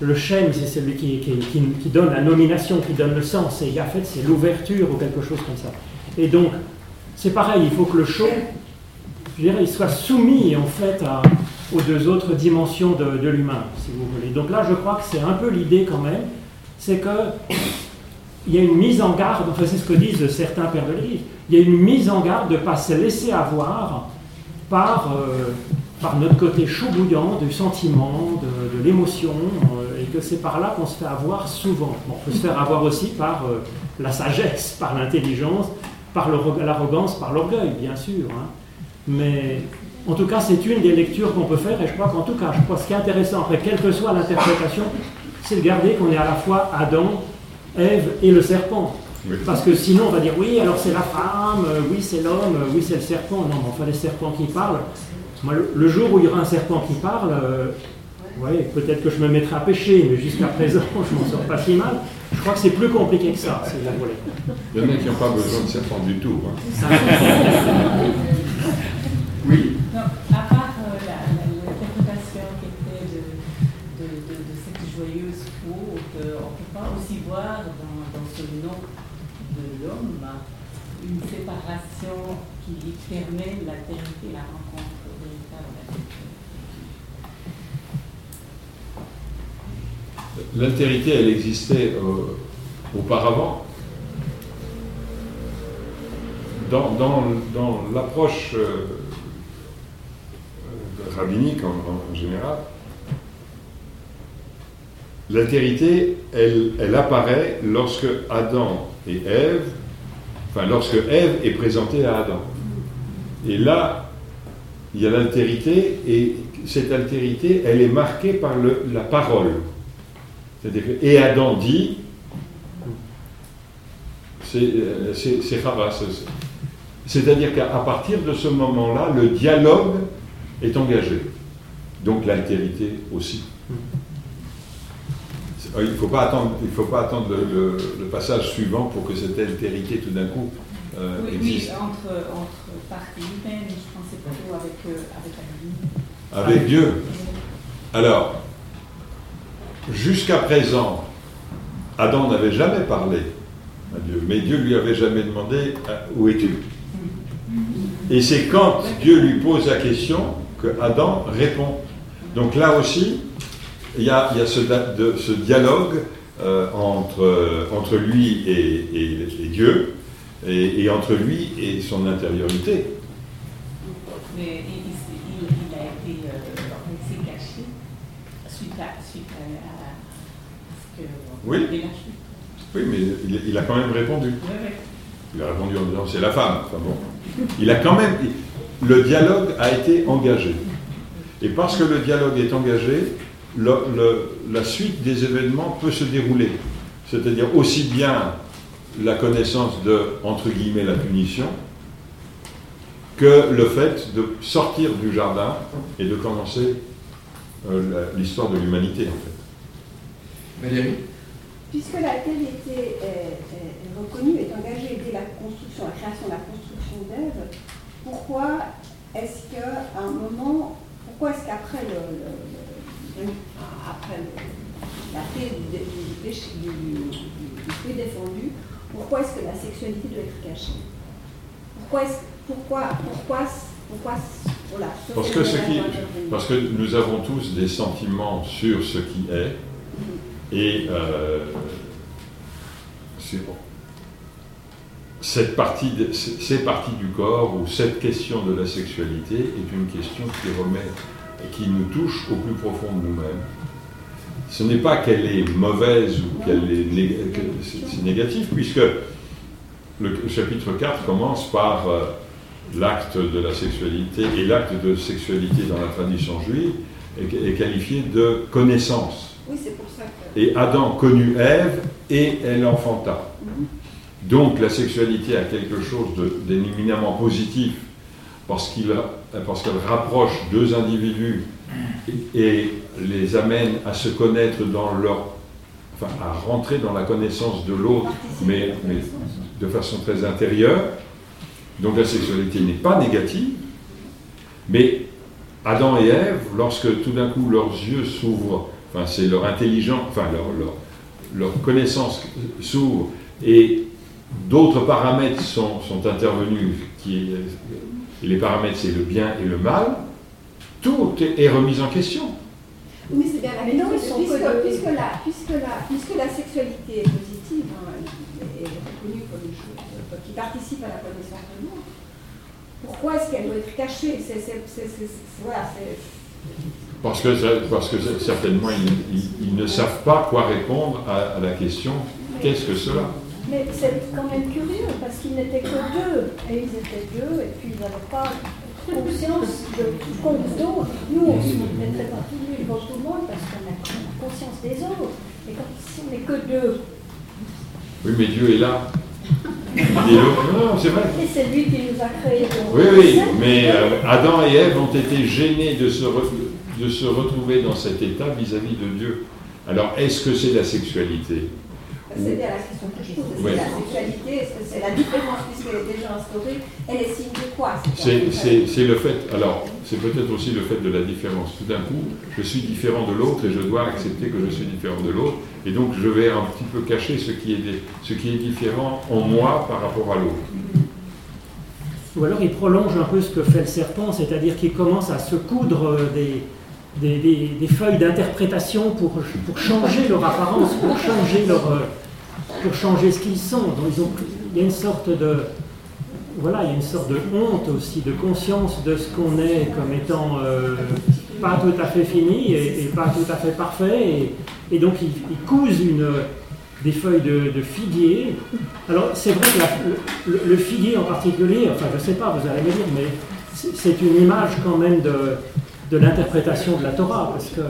Le Shem, c'est celui qui, qui, donne la nomination, qui donne le sens. Et Yafet, c'est l'ouverture ou quelque chose comme ça. Et donc, c'est pareil, il faut que le chaud, je dirais, il soit soumis en fait aux deux autres dimensions de, l'humain, si vous voulez. Donc là, je crois que c'est un peu l'idée quand même, c'est que il y a une mise en garde, enfin c'est ce que disent certains pères de l'Église, il y a une mise en garde de ne pas se laisser avoir par, euh, par notre côté chaud bouillant du sentiment, de, l'émotion, euh, et que c'est par là qu'on se fait avoir souvent. on peut se faire avoir aussi par euh, la sagesse, par l'intelligence, par l'arrogance, par l'orgueil, bien sûr. Hein. Mais en tout cas, c'est une des lectures qu'on peut faire, et je crois qu'en tout cas, je crois ce qui est intéressant, après, quelle que soit l'interprétation, c'est de garder qu'on est à la fois Adam, Ève et le serpent. Parce que sinon, on va dire oui, alors c'est la femme, oui, c'est l'homme, oui, c'est le serpent. Non, mais enfin, les serpents qui parlent. Le, jour où il y aura un serpent qui parle, euh, oui, peut-être que je me mettrai à pêcher, mais jusqu'à présent, je m'en sors pas si mal. Je crois que c'est plus compliqué que ça, c'est la volée. Il y en a qui n'ont pas besoin de serpent du tout. Hein. oui. Non, à part euh, l'interprétation qui était de, de, de, de, cette joyeuse peau, on ne peut pas aussi voir dans, dans ce nom de l'homme une séparation qui permet la vérité, la rencontre l'altérité, elle existait euh, auparavant. Dans, l'approche euh, euh, rabbinique en, général, l'altérité, elle, apparaît lorsque Adam et Ève, enfin lorsque Ève est présentée à Adam. Et là, il y a l'altérité, et cette altérité, elle est marquée par la parole et Adam dit, c'est euh, Chava. C'est-à-dire qu'à partir de ce moment-là, le dialogue est engagé. Donc l'altérité aussi. Il ne faut pas attendre, il faut pas attendre le, passage suivant pour que cette altérité tout d'un coup euh, oui, existe. Oui, entre, entre parties humaines, je pensais plutôt avec, euh, avec Avec Dieu. Alors, Jusqu'à présent, Adam n'avait jamais parlé à Dieu, mais Dieu lui avait jamais demandé euh, où es-tu? Et c'est quand Dieu lui pose la question que Adam répond. Donc là aussi, il y a, ce, dialogue euh, entre, lui et, Dieu, et, entre lui et son intériorité. Mais il, a été euh, caché suite à, suite à oui. Oui, mais il, a quand même répondu. Il a répondu en disant c'est la femme. Enfin bon. Il a quand même. Le dialogue a été engagé. Et parce que le dialogue est engagé, la suite des événements peut se dérouler. C'est-à-dire aussi bien la connaissance de, entre guillemets, la punition, que le fait de sortir du jardin et de commencer euh, l'histoire de l'humanité, en fait. Valérie Puisque la était est, reconnue, est engagée dès la construction, la création, la construction d'Ève, pourquoi est-ce qu'à un moment, pourquoi est-ce qu'après le, après la paix du, péché, du, défendu, pourquoi est-ce que la sexualité doit être cachée? Pourquoi, est pourquoi, pourquoi, pourquoi Voilà. Parce que, ce qui, parce que nous avons tous des sentiments sur ce qui est, et euh, c'est bon. Cette partie de- ces parties du corps ou cette question de la sexualité est une question qui remet et qui nous touche au plus profond de nous-mêmes. Ce n'est pas qu'elle est mauvaise ou qu'elle est né- que c'est c'est négatif, puisque le chapitre 4 commence par euh, l'acte de la sexualité, et l'acte de sexualité dans la tradition juive est, est qualifié de connaissance. Oui, c'est pour ça que. Et Adam connut Ève et elle enfanta. Donc la sexualité a quelque chose de- d'éminemment positif parce qu'il a- parce qu'elle rapproche deux individus et, et les amène à se connaître dans leur, enfin à rentrer dans la connaissance de l'autre, mais, mais de façon très intérieure. Donc la sexualité n'est pas négative, mais Adam et Ève, lorsque tout d'un coup leurs yeux s'ouvrent, enfin c'est leur intelligence, enfin leur, leur, leur connaissance s'ouvre et d'autres paramètres sont, sont intervenus, qui, et les paramètres c'est le bien et le mal, tout est, remis en question. Oui, c'est bien la Mais non, puisque, que- puisque, la, puisque, la, puisque la sexualité est positive, hein, elle est reconnue comme une chose. euh, qui participe à la connaissance de l'autre, pourquoi est-ce qu'elle doit être cachée? Parce que, parce que certainement ils, ils- ils ne savent pas quoi répondre à, à la question qu'est-ce que cela? Mais c'est quand même curieux parce qu'ils n'étaient que deux. Et ils étaient deux et puis ils n'avaient pas conscience de compte d'autres. Nous, on se mettrait pas tout nu devant tout le monde parce qu'on a conscience des autres. Et quand si on n'est que deux, Oui, mais Dieu est là. Non, c'est vrai. et c'est lui qui nous a créés. Oui, oui, mais euh, Adam et Ève ont été gênés de se, re- de se retrouver dans cet état vis-à-vis de Dieu. Alors, est-ce que c'est la sexualité? C'est bien la question que je pose. La sexualité, est-ce que c'est la différence puisqu'elle est déjà instaurée Elle est signe de quoi C'est le fait, alors, c'est peut-être aussi le fait de la différence. Tout d'un coup, je suis différent de l'autre et je dois accepter que je suis différent de l'autre. Et donc, je vais un petit peu cacher ce qui est, des- ce qui est différent en moi par rapport à l'autre. Ou alors il prolonge un peu ce que fait le serpent, c'est-à-dire qu'il commence à se coudre euh, des, des, des- des feuilles d'interprétation pour, pour changer leur apparence, pour changer, leur, euh, pour changer ce qu'ils sont. Donc il y a une sorte de, voilà, il y a une sorte de honte aussi, de conscience de ce qu'on est comme étant euh, pas tout à fait fini et, pas tout à fait parfait. Et, donc ils, cousent des feuilles de, figuier. Alors c'est vrai que le, figuier en particulier, enfin je sais pas, vous allez me dire, mais c'est une image quand même de, de l'interprétation de la Torah, parce que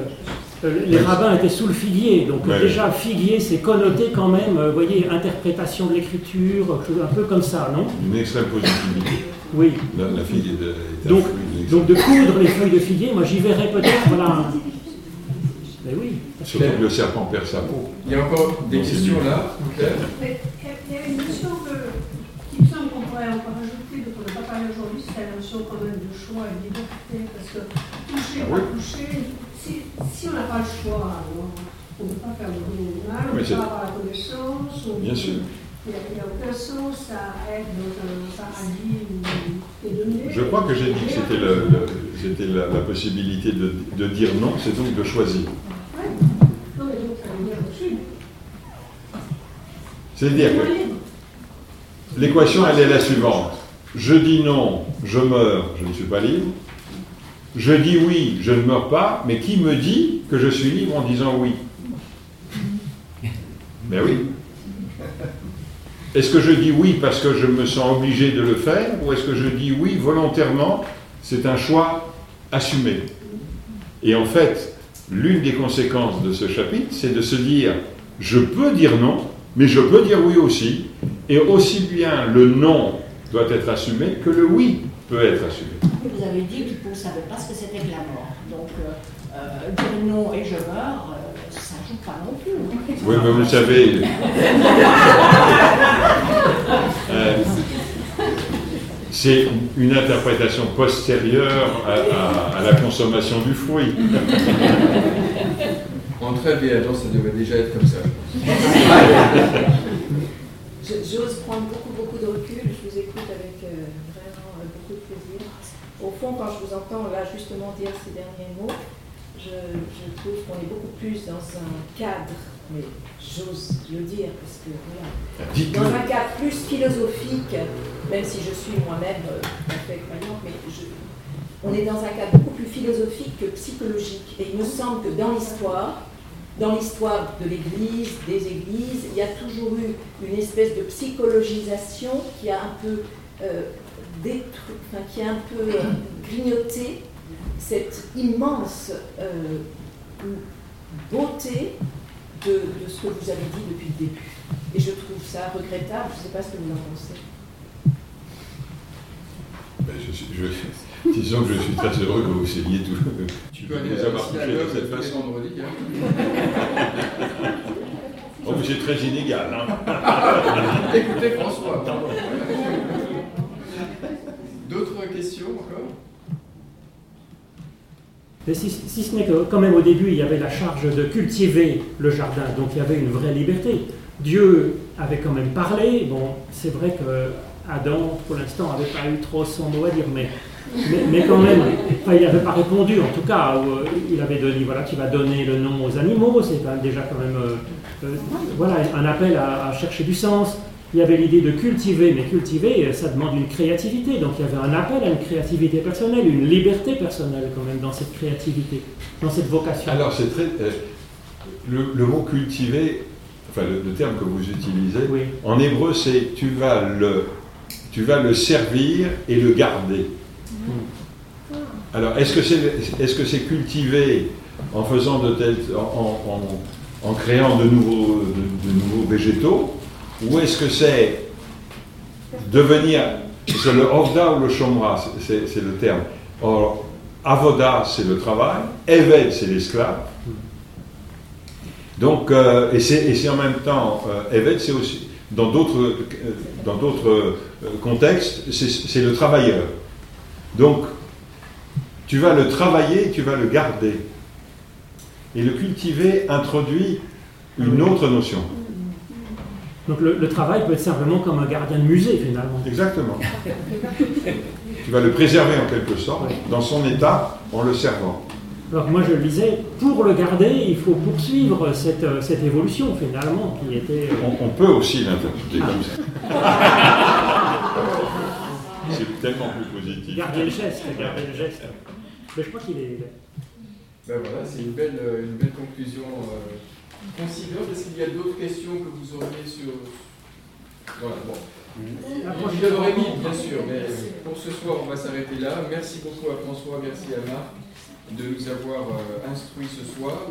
les rabbins étaient sous le figuier, donc Ouais. déjà figuier c'est connoté quand même, euh, vous voyez, interprétation de l'écriture, un peu comme ça, non Une extrême positivité. Oui. La, la de- Donc, donc de coudre les feuilles de figuier, moi j'y verrais peut-être, voilà. Mais oui. Surtout que le serpent perd sa peau. Il y a encore des Donc, questions là, Mais il y a une notion qui me semble qu'on pourrait encore rajouter, dont on n'a pas parlé aujourd'hui, c'est la notion quand même de choix et de liberté. Parce que toucher, Ah pas toucher, si, si on n'a pas le choix, alors, on ne peut pas faire le mal, on ne peut pas avoir la connaissance. on- Bien sûr. Il n'y a, aucun sens à être dans un paradis où est donné. Je crois que j'ai dit que c'était le- le- c'était la, la possibilité de, de dire non, c'est donc de choisir. Ouais. Non, mais donc ça veut dire aussi. C'est-à-dire que l'équation, elle est la suivante. Je dis non, je meurs, je ne suis pas libre. Je dis oui, je ne meurs pas, mais qui me dit que je suis libre en disant oui Ben oui. Est-ce que je dis oui parce que je me sens obligé de le faire ou est-ce que je dis oui volontairement C'est un choix assumé. Et en fait, l'une des conséquences de ce chapitre, c'est de se dire je peux dire non, mais je peux dire oui aussi. Et aussi bien le non doit être assumé que le oui peut être assumé. Et Vous avez dit que vous ne savez pas ce que c'était que la mort. Donc, euh, euh, dire non et je meurs, euh, ça ne joue pas non plus. Oui, mais vous le savez. euh, c'est une interprétation postérieure à, à- à la consommation du fruit. En très bien, donc ça devrait déjà être comme ça. J'ose prendre beaucoup, beaucoup de recul. Je vous écoute avec euh, vraiment euh, beaucoup de plaisir. Au fond, quand je vous entends là justement dire ces derniers mots, je, je trouve qu'on est beaucoup plus dans un cadre, mais j'ose le dire, parce que voilà, dans un cadre plus philosophique, même si je suis moi-même à fait croyante, mais je, on est dans un cadre beaucoup plus philosophique que psychologique. Et il me semble que dans l'histoire, dans l'histoire de l'Église, des Églises, il y a toujours eu une espèce de psychologisation qui a un peu euh, détruit, enfin, qui a un peu euh, grignoté cette immense euh, beauté de, de ce que vous avez dit depuis le début. Et je trouve ça regrettable. Je ne sais pas ce que vous en pensez. Ben, je suis- je- disons que je suis très heureux que vous essayiez tout. Tu peux aller nous avoir touché de cette façon. vendredis. hein. Oh, mais c'est très inégal. hein. Écoutez François. D'autres questions encore? Mais si, si ce n'est que quand même au début, il y avait la charge de cultiver le jardin, donc il y avait une vraie liberté. Dieu avait quand même parlé. Bon, c'est vrai que Adam, pour l'instant, n'avait pas eu trop son mot à dire, mais, mais, quand même, il n'avait pas répondu en tout cas. euh, il avait donné, voilà, tu vas donner le nom aux animaux, c'est déjà quand même, euh, euh, voilà, un appel à chercher du sens. Il y avait l'idée de cultiver, mais cultiver, euh, ça demande une créativité. Donc il y avait un appel à une créativité personnelle, une liberté personnelle quand même dans cette créativité, dans cette vocation. Alors, c'est très. euh, le, le mot cultiver, enfin le, le terme que vous utilisez, Oui. en hébreu, c'est tu vas le, tu vas le servir et le garder. Alors, est-ce que c'est est -ce c'est cultiver en faisant de telles, en, en- en créant de nouveaux, de, de nouveaux végétaux, ou est-ce que c'est devenir, c'est le Ovda ou le Shomra, c'est- le terme. Or, Avoda, c'est le travail, Eved, c'est l'esclave. Donc, euh, et c'est en même temps, euh, Eved, c'est aussi, dans d'autres euh, contextes, c'est le travailleur. Donc, tu vas le travailler, tu vas le garder. Et le cultiver introduit une autre notion. Donc le, le travail peut être simplement comme un gardien de musée finalement. Exactement. Tu vas le préserver en quelque sorte, dans son état, en le servant. Alors moi je le disais, pour le garder, il faut poursuivre cette, euh, cette évolution finalement qui était... euh, On, on peut aussi l'interpréter comme ça. C'est tellement plus positif. Garder le geste, garder le geste. Mais je crois qu'il est... Ben voilà, c'est une belle, une belle conclusion euh, conciliante. Est-ce qu'il y a d'autres questions que vous auriez sur. Voilà, bon. Il y en aurait fois. mille, bien sûr, mais pour ce soir, on va s'arrêter là. Merci beaucoup à François, merci à Marc de nous avoir euh, instruits ce soir.